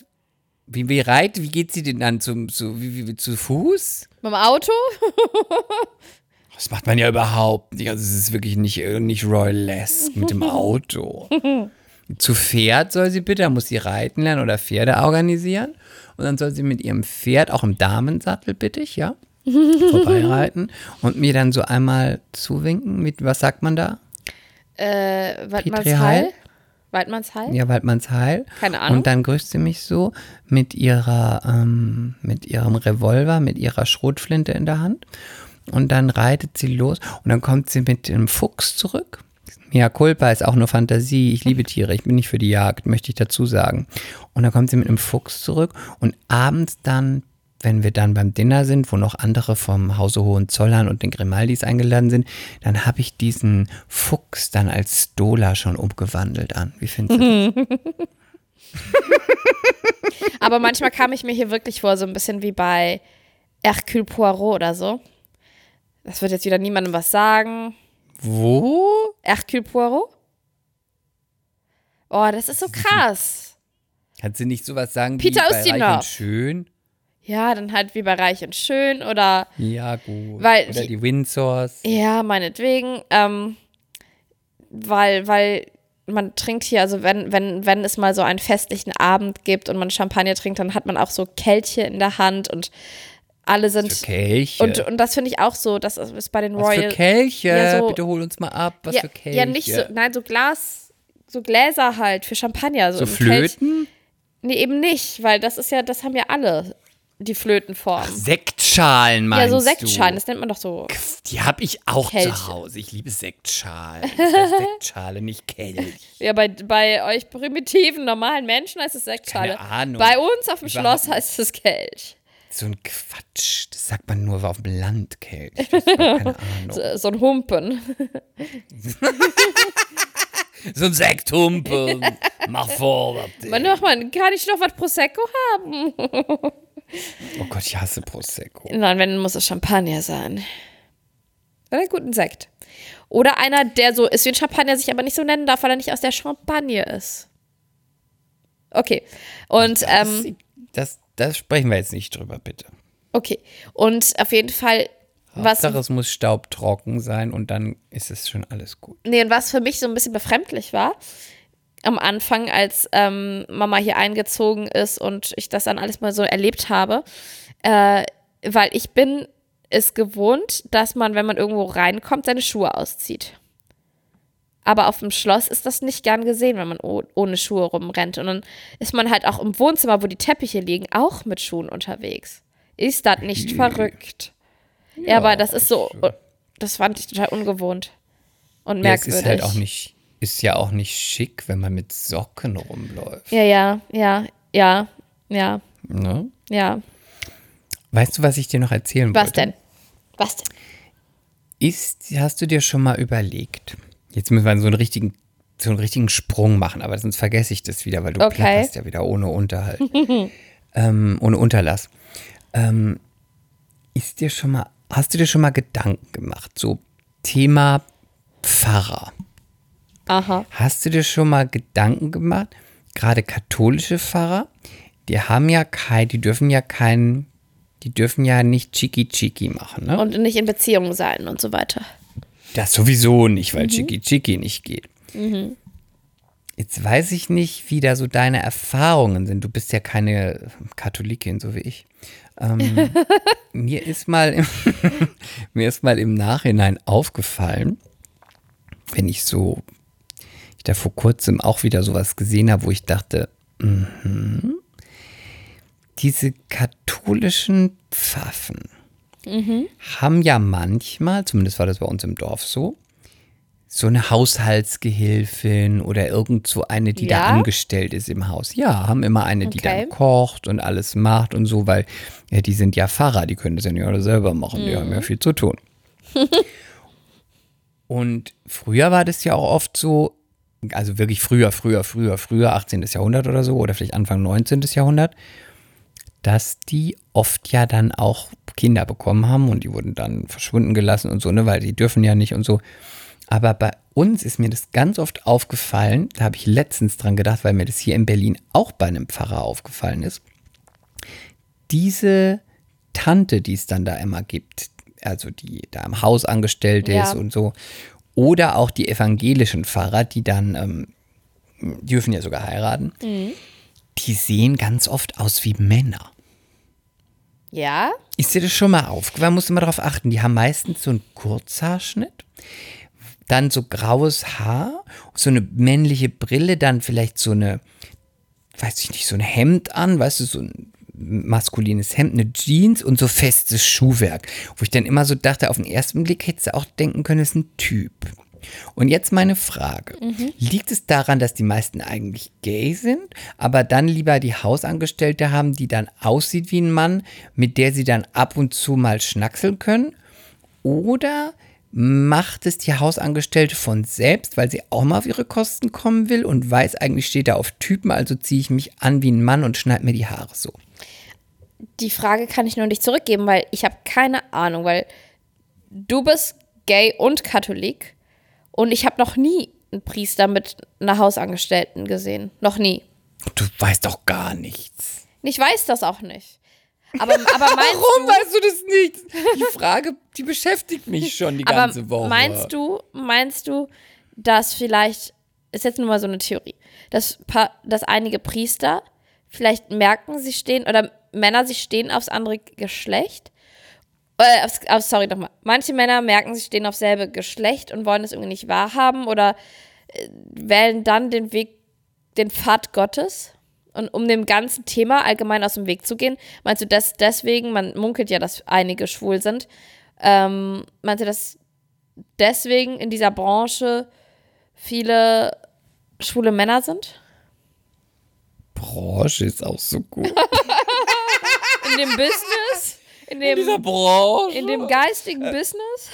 wie, wie reit, wie geht sie denn dann zum, zu, wie, wie, zu Fuß? Mit dem Auto? das macht man ja überhaupt nicht. Also es ist wirklich nicht, nicht Royal-esque mit dem Auto. zu Pferd soll sie bitte, da muss sie reiten lernen oder Pferde organisieren. Und dann soll sie mit ihrem Pferd, auch im Damensattel bitte ich, ja, vorbeireiten und mir dann so einmal zuwinken mit, was sagt man da? Äh, Waldmannshall? Waldmannsheil? Ja, Waldmannsheil. Keine Ahnung. Und dann grüßt sie mich so mit ihrer, ähm, mit ihrem Revolver, mit ihrer Schrotflinte in der Hand. Und dann reitet sie los und dann kommt sie mit dem Fuchs zurück. Ja, Culpa ist auch nur Fantasie. Ich liebe Tiere. Ich bin nicht für die Jagd, möchte ich dazu sagen. Und dann kommt sie mit einem Fuchs zurück und abends dann wenn wir dann beim Dinner sind, wo noch andere vom Hause Hohenzollern und den Grimaldis eingeladen sind, dann habe ich diesen Fuchs dann als Stola schon umgewandelt an. Wie findest du das? Aber manchmal kam ich mir hier wirklich vor, so ein bisschen wie bei Hercule Poirot oder so. Das wird jetzt wieder niemandem was sagen. Wo? Hercule Poirot? Oh, das ist so krass. Kannst du nicht sowas sagen Peter wie bei Reich und Schön? Ja, dann halt wie bei Reich und Schön oder. Ja, gut. Weil oder die, die Windsors. Ja, meinetwegen. Ähm, weil, weil man trinkt hier, also wenn, wenn, wenn es mal so einen festlichen Abend gibt und man Champagner trinkt, dann hat man auch so Kelche in der Hand und alle sind. Für Kelche. Und, und das finde ich auch so, das ist bei den was Royal. für Kelche? Ja, so- Bitte hol uns mal ab. Was ja, für Kelche? ja, nicht so, nein, so Glas, so Gläser halt für Champagner. So, So im Kelch. Flöten? Nee, eben nicht, weil das ist ja, das haben ja alle, die Flötenform. Sektschalen meinst Ja, so du? Sektschalen, das nennt man doch so. Die habe ich auch Kelche. zu Hause. Ich liebe Sektschalen. Sektschale, nicht Kelch. Ja, bei, bei euch primitiven, normalen Menschen heißt es Sektschale. Keine Ahnung. Bei uns auf dem Schloss heißt es Kelch. So ein Quatsch. Das sagt man nur auf dem Land, Kelch. So, so ein Humpen. So ein Sekthumpen. Mach vor. was Man, noch mal, kann ich noch was Prosecco haben? Oh Gott, ich hasse Prosecco. Nein, wenn, muss es Champagner sein. Oder einen guten Sekt. Oder einer, der so ist wie ein Champagner, sich aber nicht so nennen darf, weil er nicht aus der Champagne ist. Okay. Und, ähm, Das, das sprechen wir jetzt nicht drüber, bitte. okay. Und auf jeden Fall, was, Hauptsache, es muss staubtrocken sein und dann ist es schon alles gut. nee, und was für mich so ein bisschen befremdlich war, am Anfang, als ähm, Mama hier eingezogen ist und ich das dann alles mal so erlebt habe, äh, weil ich bin es gewohnt, dass man, wenn man irgendwo reinkommt, seine Schuhe auszieht. Aber auf dem Schloss ist das nicht gern gesehen, wenn man oh, ohne Schuhe rumrennt. Und dann ist man halt auch im Wohnzimmer, wo die Teppiche liegen, auch mit Schuhen unterwegs. Ist das nicht verrückt? Ja, aber das ist so, das fand ich total ungewohnt und Ja, es merkwürdig. ist halt auch nicht, ist ja auch nicht schick, wenn man mit Socken rumläuft. Ja, ja, ja, ja, ja, Ne? ja. Weißt du, was ich dir noch erzählen Was wollte? denn? Was denn? Ist, hast du dir schon mal überlegt? Jetzt müssen wir so einen richtigen, so einen richtigen Sprung machen, aber sonst vergesse ich das wieder, weil du Okay. plapperst ja wieder ohne Unterhalt. ähm, ohne Unterlass. Ähm, ist dir schon mal, hast du dir schon mal Gedanken gemacht? So Thema Pfarrer. Aha. Hast du dir schon mal Gedanken gemacht? Gerade katholische Pfarrer, die haben ja kein, die dürfen ja kein, die dürfen ja nicht Chiki Chiki machen, ne? Und nicht in Beziehung sein und so weiter. Das sowieso nicht, weil Chiki Chiki nicht geht. Jetzt weiß ich nicht, wie da so deine Erfahrungen sind. Du bist ja keine Katholikin, so wie ich. Ähm, mir, ist mal im, mir ist mal im Nachhinein aufgefallen, wenn ich so, ich da vor kurzem auch wieder sowas gesehen habe, wo ich dachte, mhm, diese katholischen Pfaffen, haben ja manchmal, zumindest war das bei uns im Dorf so, so eine Haushaltsgehilfin oder irgend so eine, die da Ja? angestellt ist im Haus. Ja, haben immer eine, die Okay. dann kocht und alles macht und so, weil ja, die sind ja Pfarrer, die können das ja nicht alle selber machen, die haben Mhm. ja viel zu tun. und früher war das ja auch oft so, also wirklich früher, früher, früher, früher, 18. Jahrhundert oder so, oder vielleicht Anfang 19. Jahrhundert, dass die oft ja dann auch Kinder bekommen haben und die wurden dann verschwunden gelassen und so, ne, weil die dürfen ja nicht und so. Aber bei uns ist mir das ganz oft aufgefallen, da habe ich letztens dran gedacht, weil mir das hier in Berlin auch bei einem Pfarrer aufgefallen ist. Diese Tante, die es dann da immer gibt, also die da im Haus angestellt ist Ja. und so, oder auch die evangelischen Pfarrer, die dann, ähm, die dürfen ja sogar heiraten, die sehen ganz oft aus wie Männer. Ja? Ist dir das schon mal aufgefallen? Musst du mal darauf achten. Die haben meistens so einen Kurzhaarschnitt, dann so graues Haar, so eine männliche Brille, dann vielleicht so eine, weiß ich nicht, so ein Hemd an, weißt du, so ein maskulines Hemd, eine Jeans und so festes Schuhwerk. Wo ich dann immer so dachte, auf den ersten Blick hättest du auch denken können, es ist ein Typ. Und jetzt meine Frage. Liegt es daran, dass die meisten eigentlich gay sind, aber dann lieber die Hausangestellte haben, die dann aussieht wie ein Mann, mit der sie dann ab und zu mal schnackseln können? Oder macht es die Hausangestellte von selbst, weil sie auch mal auf ihre Kosten kommen will und weiß, eigentlich steht da auf Typen, also ziehe ich mich an wie ein Mann und schneide mir die Haare so? Die Frage kann ich nur nicht zurückgeben, weil ich habe keine Ahnung, weil du bist gay und Katholik und ich habe noch nie einen Priester mit einer Hausangestellten gesehen. Noch nie. Du weißt doch gar nichts. Ich weiß das auch nicht. Aber, aber Warum du, weißt du das nicht? Die Frage, die beschäftigt mich schon die ganze Woche. meinst du, meinst du, dass vielleicht, ist jetzt nur mal so eine Theorie, dass, dass einige Priester vielleicht merken, sie stehen, oder Männer, sie stehen aufs andere Geschlecht. Äh, aufs, auf, sorry, nochmal. Manche Männer merken, sie stehen auf selbe Geschlecht und wollen es irgendwie nicht wahrhaben oder äh, wählen dann den Weg, den Pfad Gottes. Und um dem ganzen Thema allgemein aus dem Weg zu gehen, meinst du das deswegen, man munkelt ja, dass einige schwul sind, ähm, meinst du, dass deswegen in dieser Branche viele schwule Männer sind? Branche ist auch so gut. In dem Business? In dem, Branche. in dem geistigen Business?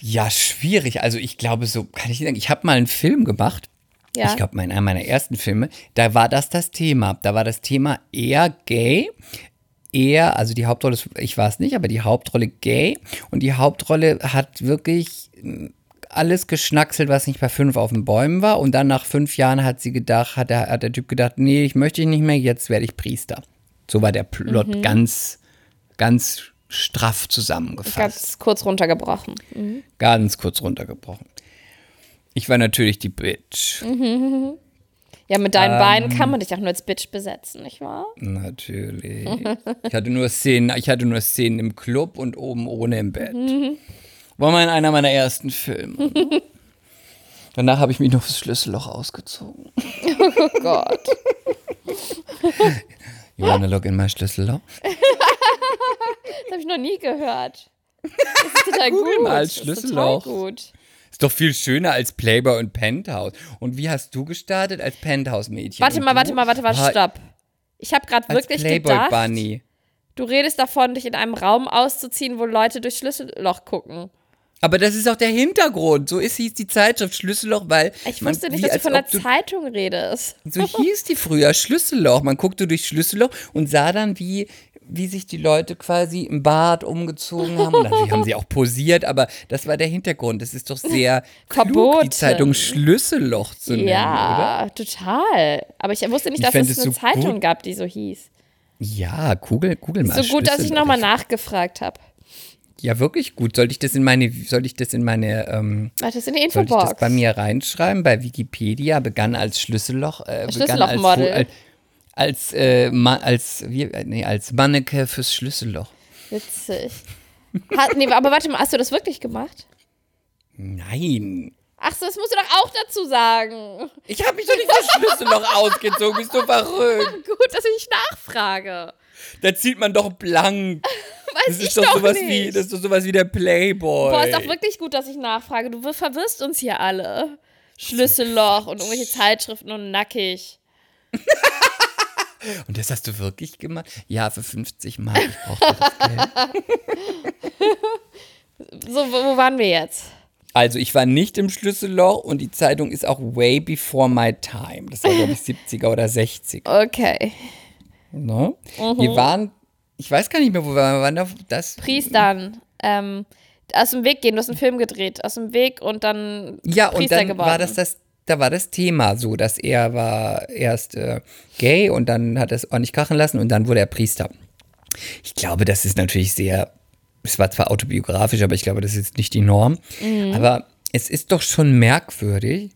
Ja, schwierig. Also ich glaube, so kann ich nicht sagen. Ich habe mal einen Film gemacht. Ja. Ich glaube, einer meiner ersten Filme, da war das das Thema. Da war das Thema eher gay, eher, also die Hauptrolle, ist- ich war es nicht, aber die Hauptrolle gay und die Hauptrolle hat wirklich mm, alles geschnackselt, was nicht bei fünf auf den Bäumen war und dann nach fünf Jahren hat sie gedacht, hat der, hat der Typ gedacht, nee, ich möchte nicht mehr, jetzt werde ich Priester. So war der Plot Mhm. ganz, ganz straff zusammengefasst. Ganz kurz runtergebrochen. Ganz kurz runtergebrochen. Ich war natürlich die Bitch. Ja, mit deinen Beinen kann man dich auch nur als Bitch besetzen, nicht wahr? Natürlich. Ich hatte nur Szenen, ich hatte nur Szenen im Club und oben ohne im Bett. War mal in einer meiner ersten Filme. Danach habe ich mich noch das Schlüsselloch ausgezogen. Oh Gott. You wanna look in my Schlüsselloch? Das habe ich noch nie gehört. Das ist total Google gut. mal Das ist Schlüsselloch. gut. Ist doch viel schöner als Playboy und Penthouse. Und wie hast du gestartet als Penthouse-Mädchen? Warte mal, warte mal, warte mal, stopp. Ich habe gerade wirklich gedacht, Playboy-Bunny. du redest davon, dich in einem Raum auszuziehen, wo Leute durch Schlüsselloch gucken. Aber das ist auch der Hintergrund. So ist, hieß die Zeitschrift Schlüsselloch, weil. Ich man- wusste nicht, wie, dass du von der du- Zeitung redest. So hieß die früher, Schlüsselloch. Man guckte durch Schlüsselloch und sah dann, wie, wie sich die Leute quasi im Bad umgezogen haben. Und natürlich haben sie auch posiert, aber das war der Hintergrund. Das ist doch sehr klug, die Zeitung Schlüsselloch zu nennen, oder? Ja, total. Aber ich wusste nicht, Ich dass es eine so Zeitung gut. gab, die so hieß. Ja, Kugel, Kugel mal. So gut, dass ich nochmal nachgefragt habe. Ja, wirklich gut. Soll ich das in meine, soll ich das in meine, ähm, Warte, das in die soll ich das Infobox. bei mir reinschreiben? Bei Wikipedia begann als Schlüsselloch, äh, Schlüssellochmodel. Als, als, äh, Ma als, wie, äh, nee, als Manneke fürs Schlüsselloch. Witzig. Hat, nee, aber warte mal, hast du das wirklich gemacht? Nein. Ach so, das musst du doch auch dazu sagen. Ich habe mich doch nicht das Schlüsselloch ausgezogen, bist du verrückt. Gut, dass ich nachfrage. Da zieht man doch blank. Weiß Das ich ist doch, doch sowas nicht. wie, das ist doch sowas wie der Playboy. Boah, ist auch wirklich gut, dass ich nachfrage. Du verwirrst uns hier alle. Schlüsselloch und irgendwelche Zeitschriften und nackig. Und das hast du wirklich gemacht? Ja, für 50 Mark. Ich brauchte das Geld. So, wo, wo waren wir jetzt? Also, ich war nicht im Schlüsselloch und die Zeitung ist auch way before my time. Das war, glaube ich, 70er oder 60er. Okay. Ne? Mhm. Wir waren, ich weiß gar nicht mehr, wo wir waren. Wir waren da, das, Priestern. Ähm, aus dem Weg gehen. Du hast einen Film gedreht. Aus dem Weg und dann Ja, und Priester dann geworden. war das das, da war das Thema so, dass er war erst äh, gay und dann hat er es ordentlich krachen lassen und dann wurde er Priester. Ich glaube, das ist natürlich sehr, es war zwar autobiografisch, aber ich glaube, das ist nicht die Norm. Mhm. Aber es ist doch schon merkwürdig,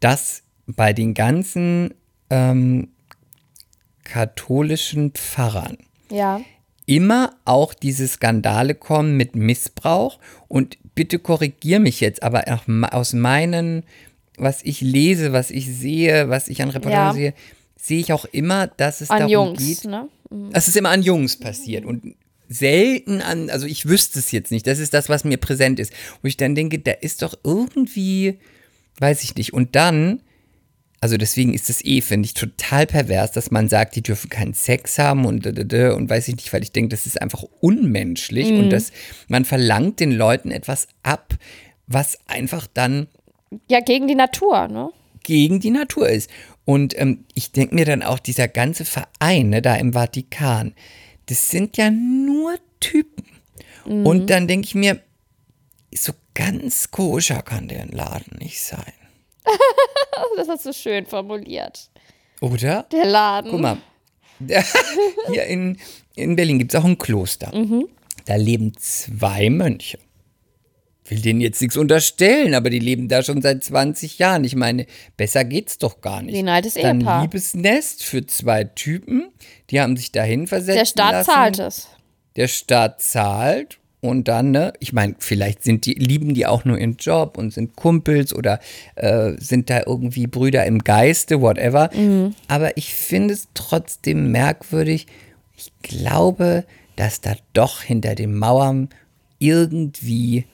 dass bei den ganzen ähm, katholischen Pfarrern. Ja. immer auch diese Skandale kommen mit Missbrauch. Und bitte korrigier mich jetzt, aber aus meinen, was ich lese, was ich sehe, was ich an Reportagen Ja. sehe, sehe ich auch immer, dass es An darum Jungs, geht, ne? dass es immer an Jungs passiert. Und selten an, also ich wüsste es jetzt nicht, das ist das, was mir präsent ist, wo ich dann denke, da ist doch irgendwie, weiß ich nicht, und dann also deswegen ist es eh, finde ich, total pervers, dass man sagt, die dürfen keinen Sex haben und und weiß ich nicht, weil ich denke, das ist einfach unmenschlich und dass man verlangt den Leuten etwas ab, was einfach dann Ja, gegen die Natur, ne? gegen die Natur ist. Und ähm, ich denke mir dann auch, dieser ganze Verein ne, da im Vatikan, das sind ja nur Typen. Und dann denke ich mir, so ganz koscher kann der Laden nicht sein. Das hast du schön formuliert. Oder? Der Laden. Guck mal, hier in, in Berlin gibt es auch ein Kloster. Da leben zwei Mönche. will denen jetzt nichts unterstellen, aber die leben da schon seit 20 Jahren. Ich meine, besser geht's doch gar nicht. Wie ein altes Dann Ehepaar. Liebesnest für zwei Typen, die haben sich dahin versetzt. Der Staat lassen. zahlt es. Der Staat zahlt und dann, ne, ich meine, vielleicht sind die, lieben die auch nur ihren Job und sind Kumpels oder äh, sind da irgendwie Brüder im Geiste, whatever. Aber ich finde es trotzdem merkwürdig. Ich glaube, dass da doch hinter den Mauern irgendwie,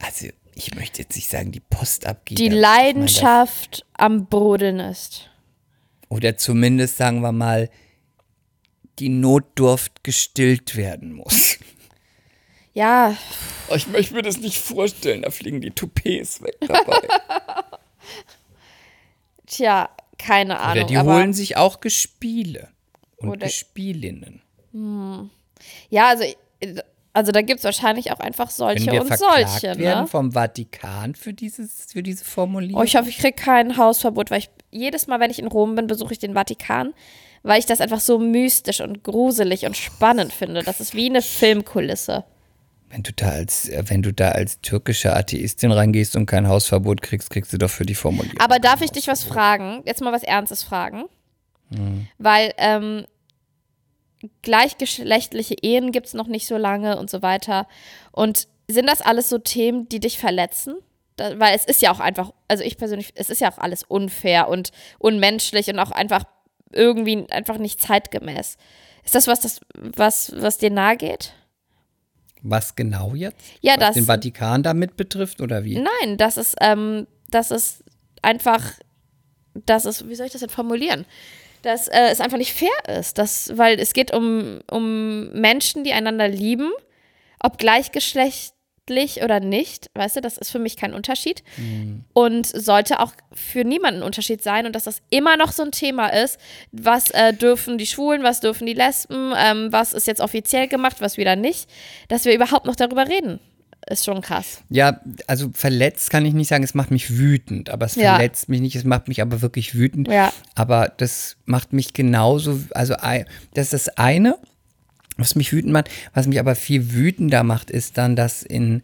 also ich möchte jetzt nicht sagen, die Post abgeht. Die Leidenschaft am Brodeln ist. Oder zumindest, sagen wir mal, die Notdurft gestillt werden muss. Ja, Oh, ich möchte mir das nicht vorstellen, da fliegen die Toupets weg dabei. tja, keine Ahnung. Oder die holen sich auch Gespiele und Oder- Gespielinnen. Ja, also, also da gibt es wahrscheinlich auch einfach Wenn solche wir und verklagt solche. werden Ne? vom Vatikan für, dieses, für diese Formulierung. Oh, ich hoffe, ich kriege kein Hausverbot, weil ich jedes Mal, wenn ich in Rom bin, besuche ich den Vatikan, weil ich das einfach so mystisch und gruselig und spannend finde. Das ist wie eine Filmkulisse. Wenn, du da als, äh, wenn du da als türkische Atheistin reingehst und kein Hausverbot kriegst, kriegst du doch für die Formulierung. Aber darf ich dich was fragen? Jetzt mal was Ernstes fragen. Weil ähm, gleichgeschlechtliche Ehen gibt es noch nicht so lange und so weiter. Und sind das alles so Themen, die dich verletzen? Da, weil es ist ja auch einfach, also ich persönlich, es ist ja auch alles unfair und unmenschlich und auch einfach irgendwie einfach nicht zeitgemäß. Ist das was, das, was, was dir nahe geht? Was genau jetzt? Ja, Was das. den Vatikan damit betrifft oder wie? Nein, das ist, ähm, das ist einfach, das ist, wie soll ich das denn formulieren? Dass äh, es einfach nicht fair ist. Das, weil es geht um, um Menschen, die einander lieben, ob gleichgeschlechtlich oder nicht, weißt du, das ist für mich kein Unterschied. Und sollte auch für niemanden ein Unterschied sein und dass das immer noch so ein Thema ist, was äh, dürfen die Schwulen, was dürfen die Lesben, ähm, was ist jetzt offiziell gemacht, was wieder nicht, dass wir überhaupt noch darüber reden, ist schon krass. Ja, also verletzt kann ich nicht sagen, es macht mich wütend, aber es Ja. verletzt mich nicht, es macht mich aber wirklich wütend. Ja. Aber das macht mich genauso, also das ist das eine, was mich wütend macht. Was mich aber viel wütender macht, ist dann, dass in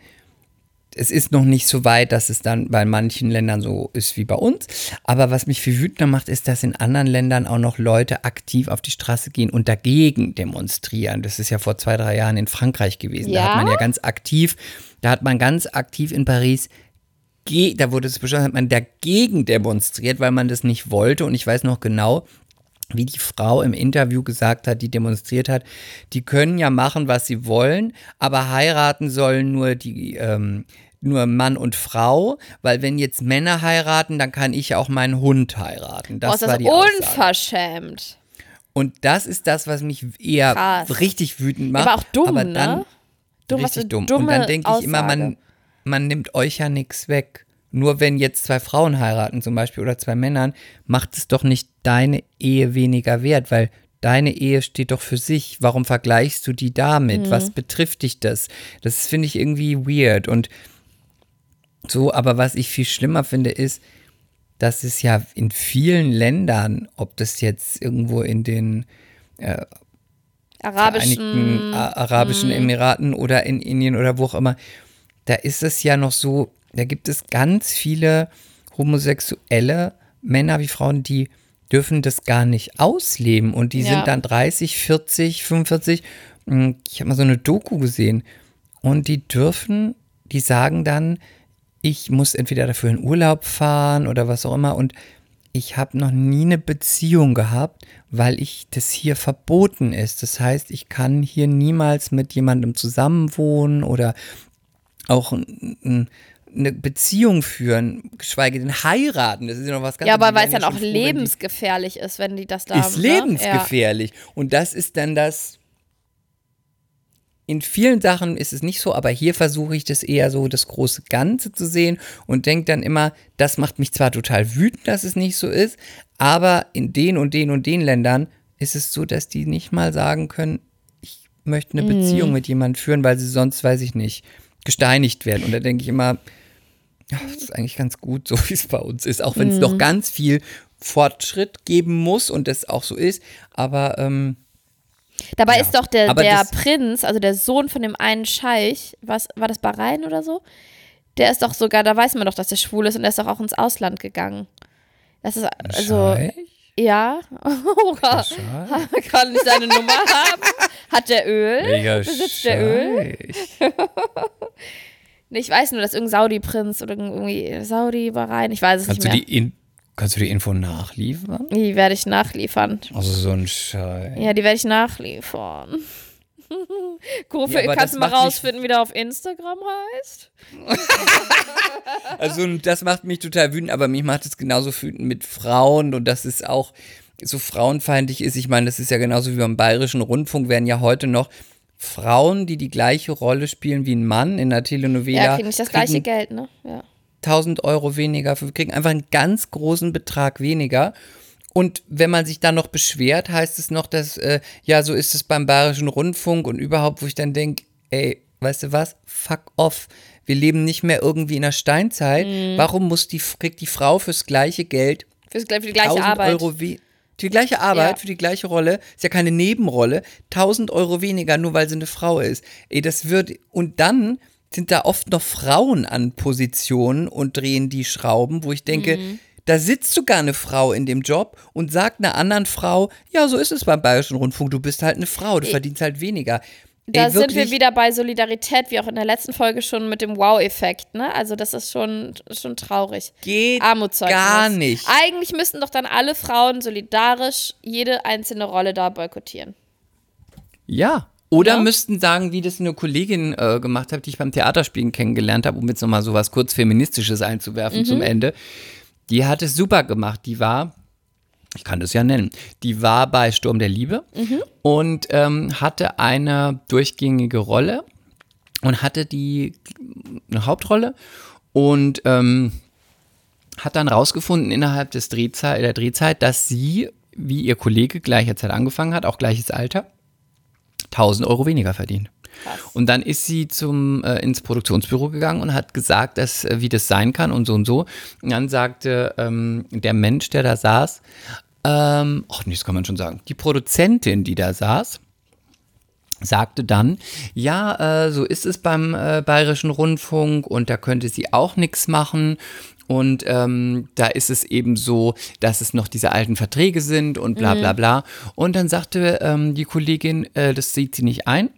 es ist noch nicht so weit, dass es dann bei manchen Ländern so ist wie bei uns. Aber was mich viel wütender macht, ist, dass in anderen Ländern auch noch Leute aktiv auf die Straße gehen und dagegen demonstrieren. Das ist ja vor zwei, drei Jahren in Frankreich gewesen. Da Ja? hat man ja ganz aktiv, da hat man ganz aktiv in Paris da wurde es beschlossen, hat man dagegen demonstriert, weil man das nicht wollte. Und ich weiß noch genau, wie die Frau im Interview gesagt hat, die demonstriert hat, die können ja machen, was sie wollen, aber heiraten sollen nur die, ähm, nur Mann und Frau, weil wenn jetzt Männer heiraten, dann kann ich auch meinen Hund heiraten. Das ist das war die Aussage. unverschämt. Und das ist das, was mich eher Krass. richtig wütend macht. Aber auch dumm, aber ne? dann, Dumm, was richtig dumm. Und dann denke ich immer, man, Aussage. man nimmt euch ja nichts weg. Nur wenn jetzt zwei Frauen heiraten zum Beispiel oder zwei Männern, macht es doch nicht deine Ehe weniger wert, weil deine Ehe steht doch für sich. Warum vergleichst du die damit? Mhm. Was betrifft dich das? Das finde ich irgendwie weird. Und so, aber was ich viel schlimmer finde, ist, dass es ja in vielen Ländern, ob das jetzt irgendwo in den Vereinigten Arabischen. A- Arabischen Emiraten oder in Indien oder wo auch immer, da ist es ja noch so, da gibt es ganz viele homosexuelle Männer wie Frauen, die dürfen das gar nicht ausleben und die Ja. sind dann 30, 40, 45. Mm, Ich habe mal so eine Doku gesehen und die dürfen, die sagen dann, ich muss entweder dafür in Urlaub fahren oder was auch immer und ich habe noch nie eine Beziehung gehabt, weil ich das hier verboten ist. Das heißt, ich kann hier niemals mit jemandem zusammenwohnen oder auch n- n- eine Beziehung führen, geschweige denn heiraten. Das ist ja noch was ganz ja, aber weil es dann auch ja wenn die- lebensgefährlich ist, wenn die das da ist haben. Ne? lebensgefährlich. Und das ist dann das. In vielen Sachen ist es nicht so, aber hier versuche ich das eher so, das große Ganze zu sehen und denke dann immer, das macht mich zwar total wütend, dass es nicht so ist, aber in den und den und den Ländern ist es so, dass die nicht mal sagen können, ich möchte eine Beziehung mit jemandem führen, weil sie sonst, weiß ich nicht, gesteinigt werden. Und da denke ich immer, ja, das ist eigentlich ganz gut, so wie es bei uns ist, auch wenn es noch ganz viel Fortschritt geben muss und das auch so ist. Aber ähm, Dabei Ja. ist doch der, der Prinz, also der Sohn von dem einen Scheich, was war das Bahrain oder so? Der ist doch sogar, da weiß man doch, dass er schwul ist und er ist doch auch ins Ausland gegangen. Das ist also. Scheich? Ja. Scheich? Kann ich seine Nummer haben? Hat der Öl? Mega Besitzt der Öl? Ich weiß nur, dass irgendein Saudi-Prinz oder irgendwie Saudi war rein. Ich weiß es Kannst du, nicht die in, kannst du die Info nachliefern? mehr. Die werde ich nachliefern. Also so ein Scheich. Ja, die werde ich nachliefern. Kufe, Ja, kannst das du mal rausfinden, wie der auf Instagram heißt? Also das macht mich total wütend, aber mich macht es genauso wütend mit Frauen und dass es auch so frauenfeindlich ist. Ich meine, das ist ja genauso wie beim Bayerischen Rundfunk, werden ja heute noch Frauen, die die gleiche Rolle spielen wie ein Mann in der Telenovela, Ja, kriegen nicht das gleiche Geld, ne? Ja. 1000 Euro weniger, wir kriegen einfach einen ganz großen Betrag weniger. Und wenn man sich dann noch beschwert, heißt es noch, dass, äh, ja, so ist es beim Bayerischen Rundfunk und überhaupt, wo ich dann denke, ey, weißt du was, fuck off. Wir leben nicht mehr irgendwie in der Steinzeit. Mhm. Warum muss die, kriegt die Frau fürs gleiche Geld Fürs, für die gleiche 1000 Arbeit. Euro we für die gleiche Arbeit, Ja. für die gleiche Rolle, ist ja keine Nebenrolle, 1000 Euro weniger, nur weil sie eine Frau ist. Ey, das wird, und dann sind da oft noch Frauen an Positionen und drehen die Schrauben, wo ich denke, Mhm. Da sitzt sogar eine Frau in dem Job und sagt einer anderen Frau, ja, so ist es beim Bayerischen Rundfunk, du bist halt eine Frau, du verdienst halt weniger. Da Ey, sind wir wieder bei Solidarität, wie auch in der letzten Folge schon mit dem Wow-Effekt, ne? Also das ist schon, schon traurig. Geht Armutszeugnis. gar nicht. Eigentlich müssten doch dann alle Frauen solidarisch jede einzelne Rolle da boykottieren. Ja. Oder Ja. müssten sagen, wie das eine Kollegin äh, gemacht hat, die ich beim Theaterspielen kennengelernt habe, um jetzt nochmal so was kurz Feministisches einzuwerfen zum Ende. Die hat es super gemacht. Die war, ich kann das ja nennen, die war bei Sturm der Liebe und ähm, hatte eine durchgängige Rolle und hatte die eine Hauptrolle und ähm, hat dann rausgefunden innerhalb des Drehzeit, der Drehzeit, dass sie, wie ihr Kollege gleicher Zeit angefangen hat, auch gleiches Alter, 1000 Euro weniger verdient. Und dann ist sie zum, äh, ins Produktionsbüro gegangen und hat gesagt, dass, äh, wie das sein kann und so und so. Und dann sagte ähm, der Mensch, der da saß, ähm, ach nee, das kann man schon sagen, die Produzentin, die da saß, sagte dann, ja, äh, so ist es beim äh, Bayerischen Rundfunk und da könnte sie auch nichts machen. Und ähm, da ist es eben so, dass es noch diese alten Verträge sind und bla bla bla. Und dann sagte ähm, die Kollegin, äh, das sieht sie nicht ein.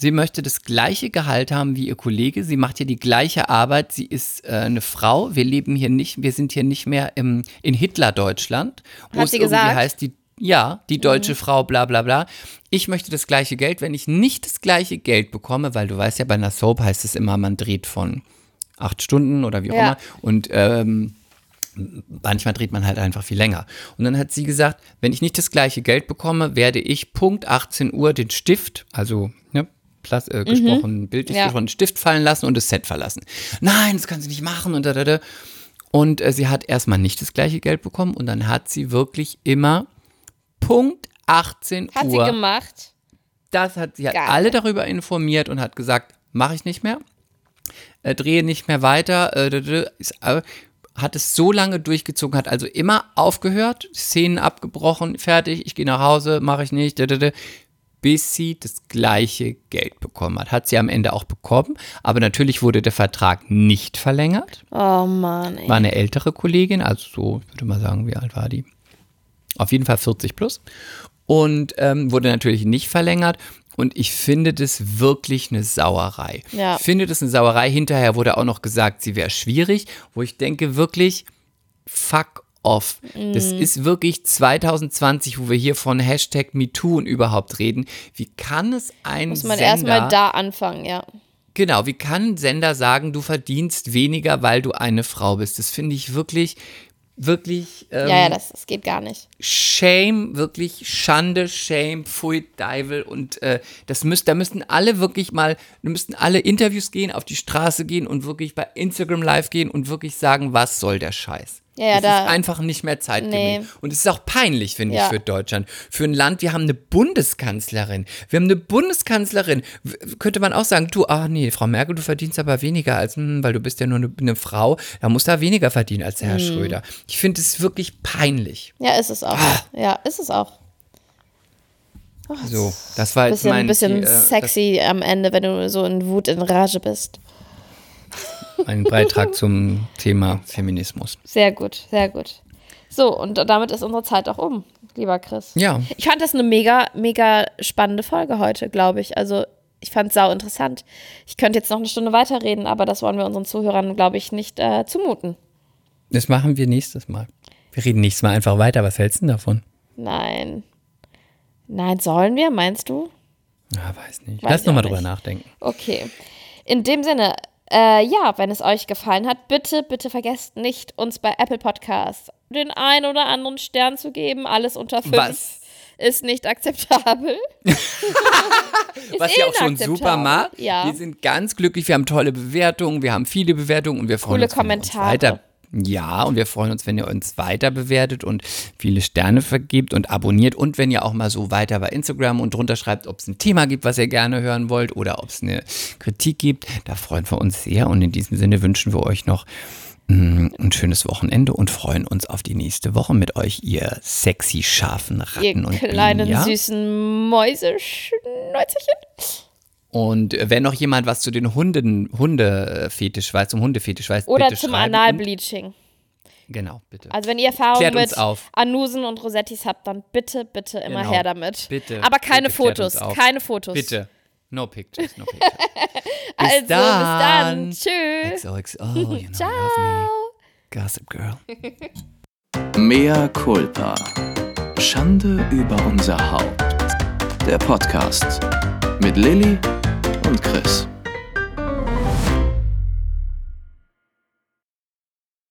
Sie möchte das gleiche Gehalt haben wie ihr Kollege. Sie macht hier die gleiche Arbeit. Sie ist äh, eine Frau. Wir leben hier nicht, wir sind hier nicht mehr im, in Hitler-Deutschland, wo Hat es sie irgendwie gesagt? heißt, die, ja, die deutsche Frau, bla bla bla. Ich möchte das gleiche Geld. Wenn ich nicht das gleiche Geld bekomme, weil du weißt ja, bei einer Soap heißt es immer, man dreht von acht Stunden oder wie auch Ja. immer. Und ähm, manchmal dreht man halt einfach viel länger. Und dann hat sie gesagt, wenn ich nicht das gleiche Geld bekomme, werde ich Punkt 18 Uhr den Stift, also ne, Plas äh, gesprochen, bildlich Ja. gesprochen, Stift fallen lassen und das Set verlassen. Nein, das kann sie nicht machen und da, da, da. Und äh, sie hat erstmal nicht das gleiche Geld bekommen und dann hat sie wirklich immer Punkt 18 Hat Uhr sie gemacht. das hat sie hat Geil. alle darüber informiert und hat gesagt, mache ich nicht mehr, äh, drehe nicht mehr weiter, äh, ist, hat es so lange durchgezogen, hat also immer aufgehört, Szenen abgebrochen, fertig, ich gehe nach Hause, mache ich nicht, d- d- d- bis sie das gleiche Geld bekommen hat. Hat sie am Ende auch bekommen, aber natürlich wurde der Vertrag nicht verlängert. Oh Mann, ey. War eine ältere Kollegin, also so, ich würde mal sagen, wie alt war die? Auf jeden Fall 40 plus. Und ähm, wurde natürlich nicht verlängert. Und ich finde das wirklich eine Sauerei. Ja. Ich finde das eine Sauerei. Hinterher wurde auch noch gesagt, sie wäre schwierig, wo ich denke, wirklich, fuck off. Das Mhm. ist wirklich 2020, wo wir hier von Hashtag MeToo und überhaupt reden. Wie kann es ein Muss man Sender, erstmal da anfangen, ja. Genau, wie kann ein Sender sagen, du verdienst weniger, weil du eine Frau bist? Das finde ich wirklich, wirklich ähm, Ja, ja, das, das geht gar nicht. Shame, wirklich Schande, Shame, Pfui, Deivel und äh, das müsst, da müssten alle wirklich mal, da müssten alle Interviews gehen, auf die Straße gehen und wirklich bei Instagram live gehen und wirklich sagen, was soll der Scheiß? Ja, ja, das da- ist einfach nicht mehr zeitgemäß. Nee. Und es ist auch peinlich, finde Ja. ich, für Deutschland. Für ein Land, wir haben eine Bundeskanzlerin. Wir haben eine Bundeskanzlerin. Könnte man auch sagen, du, ach nee, Frau Merkel, du verdienst aber weniger als, hm, weil du bist ja nur eine, eine Frau, da muss da weniger verdienen als Herr Mhm. Schröder. Ich finde es wirklich peinlich. Ja, ist es auch. Ah. Ja, ist es auch. So, das war jetzt Bisschen, mein bisschen die, äh, sexy am Ende, wenn du so in Wut, in Rage bist. Das, Ein Beitrag zum Thema Feminismus. Sehr gut, sehr gut. So, und damit ist unsere Zeit auch um, lieber Chris. Ja. Ich fand das eine mega, mega spannende Folge heute, glaube ich. Also, ich fand es sau interessant. Ich könnte jetzt noch eine Stunde weiterreden, aber das wollen wir unseren Zuhörern, glaube ich, nicht äh, zumuten. Das machen wir nächstes Mal. Wir reden nächstes Mal einfach weiter. Was hältst du denn davon? Nein. Nein, sollen wir, meinst du? Ja, weiß nicht. Weiß Lass ich noch mal auch drüber nachdenken. Okay. In dem Sinne, äh, ja, wenn es euch gefallen hat, bitte, bitte vergesst nicht, uns bei Apple Podcasts den ein oder anderen Stern zu geben. Alles unter fünf Was? ist nicht akzeptabel. Was eh ich auch schon super mag. Ja. Wir sind ganz glücklich. Wir haben tolle Bewertungen. Wir haben viele Bewertungen und wir freuen Coole ihr uns Kommentare. weiter. Ja, und wir freuen uns, wenn ihr uns weiter bewertet und viele Sterne vergibt und abonniert und wenn ihr auch mal so weiter bei Instagram und drunter schreibt, ob es ein Thema gibt, was ihr gerne hören wollt oder ob es eine Kritik gibt. Da freuen wir uns sehr und in diesem Sinne wünschen wir euch noch mm, ein schönes Wochenende und freuen uns auf die nächste Woche mit euch, ihr sexy, scharfen Ratten Ihr und kleinen, Bienen, ja? süßen Mäuseschnäuzerchen. Und wenn noch jemand was zu den Hunden, Hundefetisch weiß, zum Hundefetisch weiß, Oder bitte zum. Analbleaching. Genau, bitte. Also wenn ihr Erfahrung Klärt uns mit auf. Anusen und Rosettis habt, dann bitte, bitte immer Genau. her damit. Bitte, Aber keine bitte Fotos, keine Fotos. bitte. No pictures, no pictures. bis Also, dann. bis dann. Tschüss. XOXO, you know I love me. Gossip Girl. Mea culpa. Schande über unser Haupt. Der Podcast mit Lilly und Chris.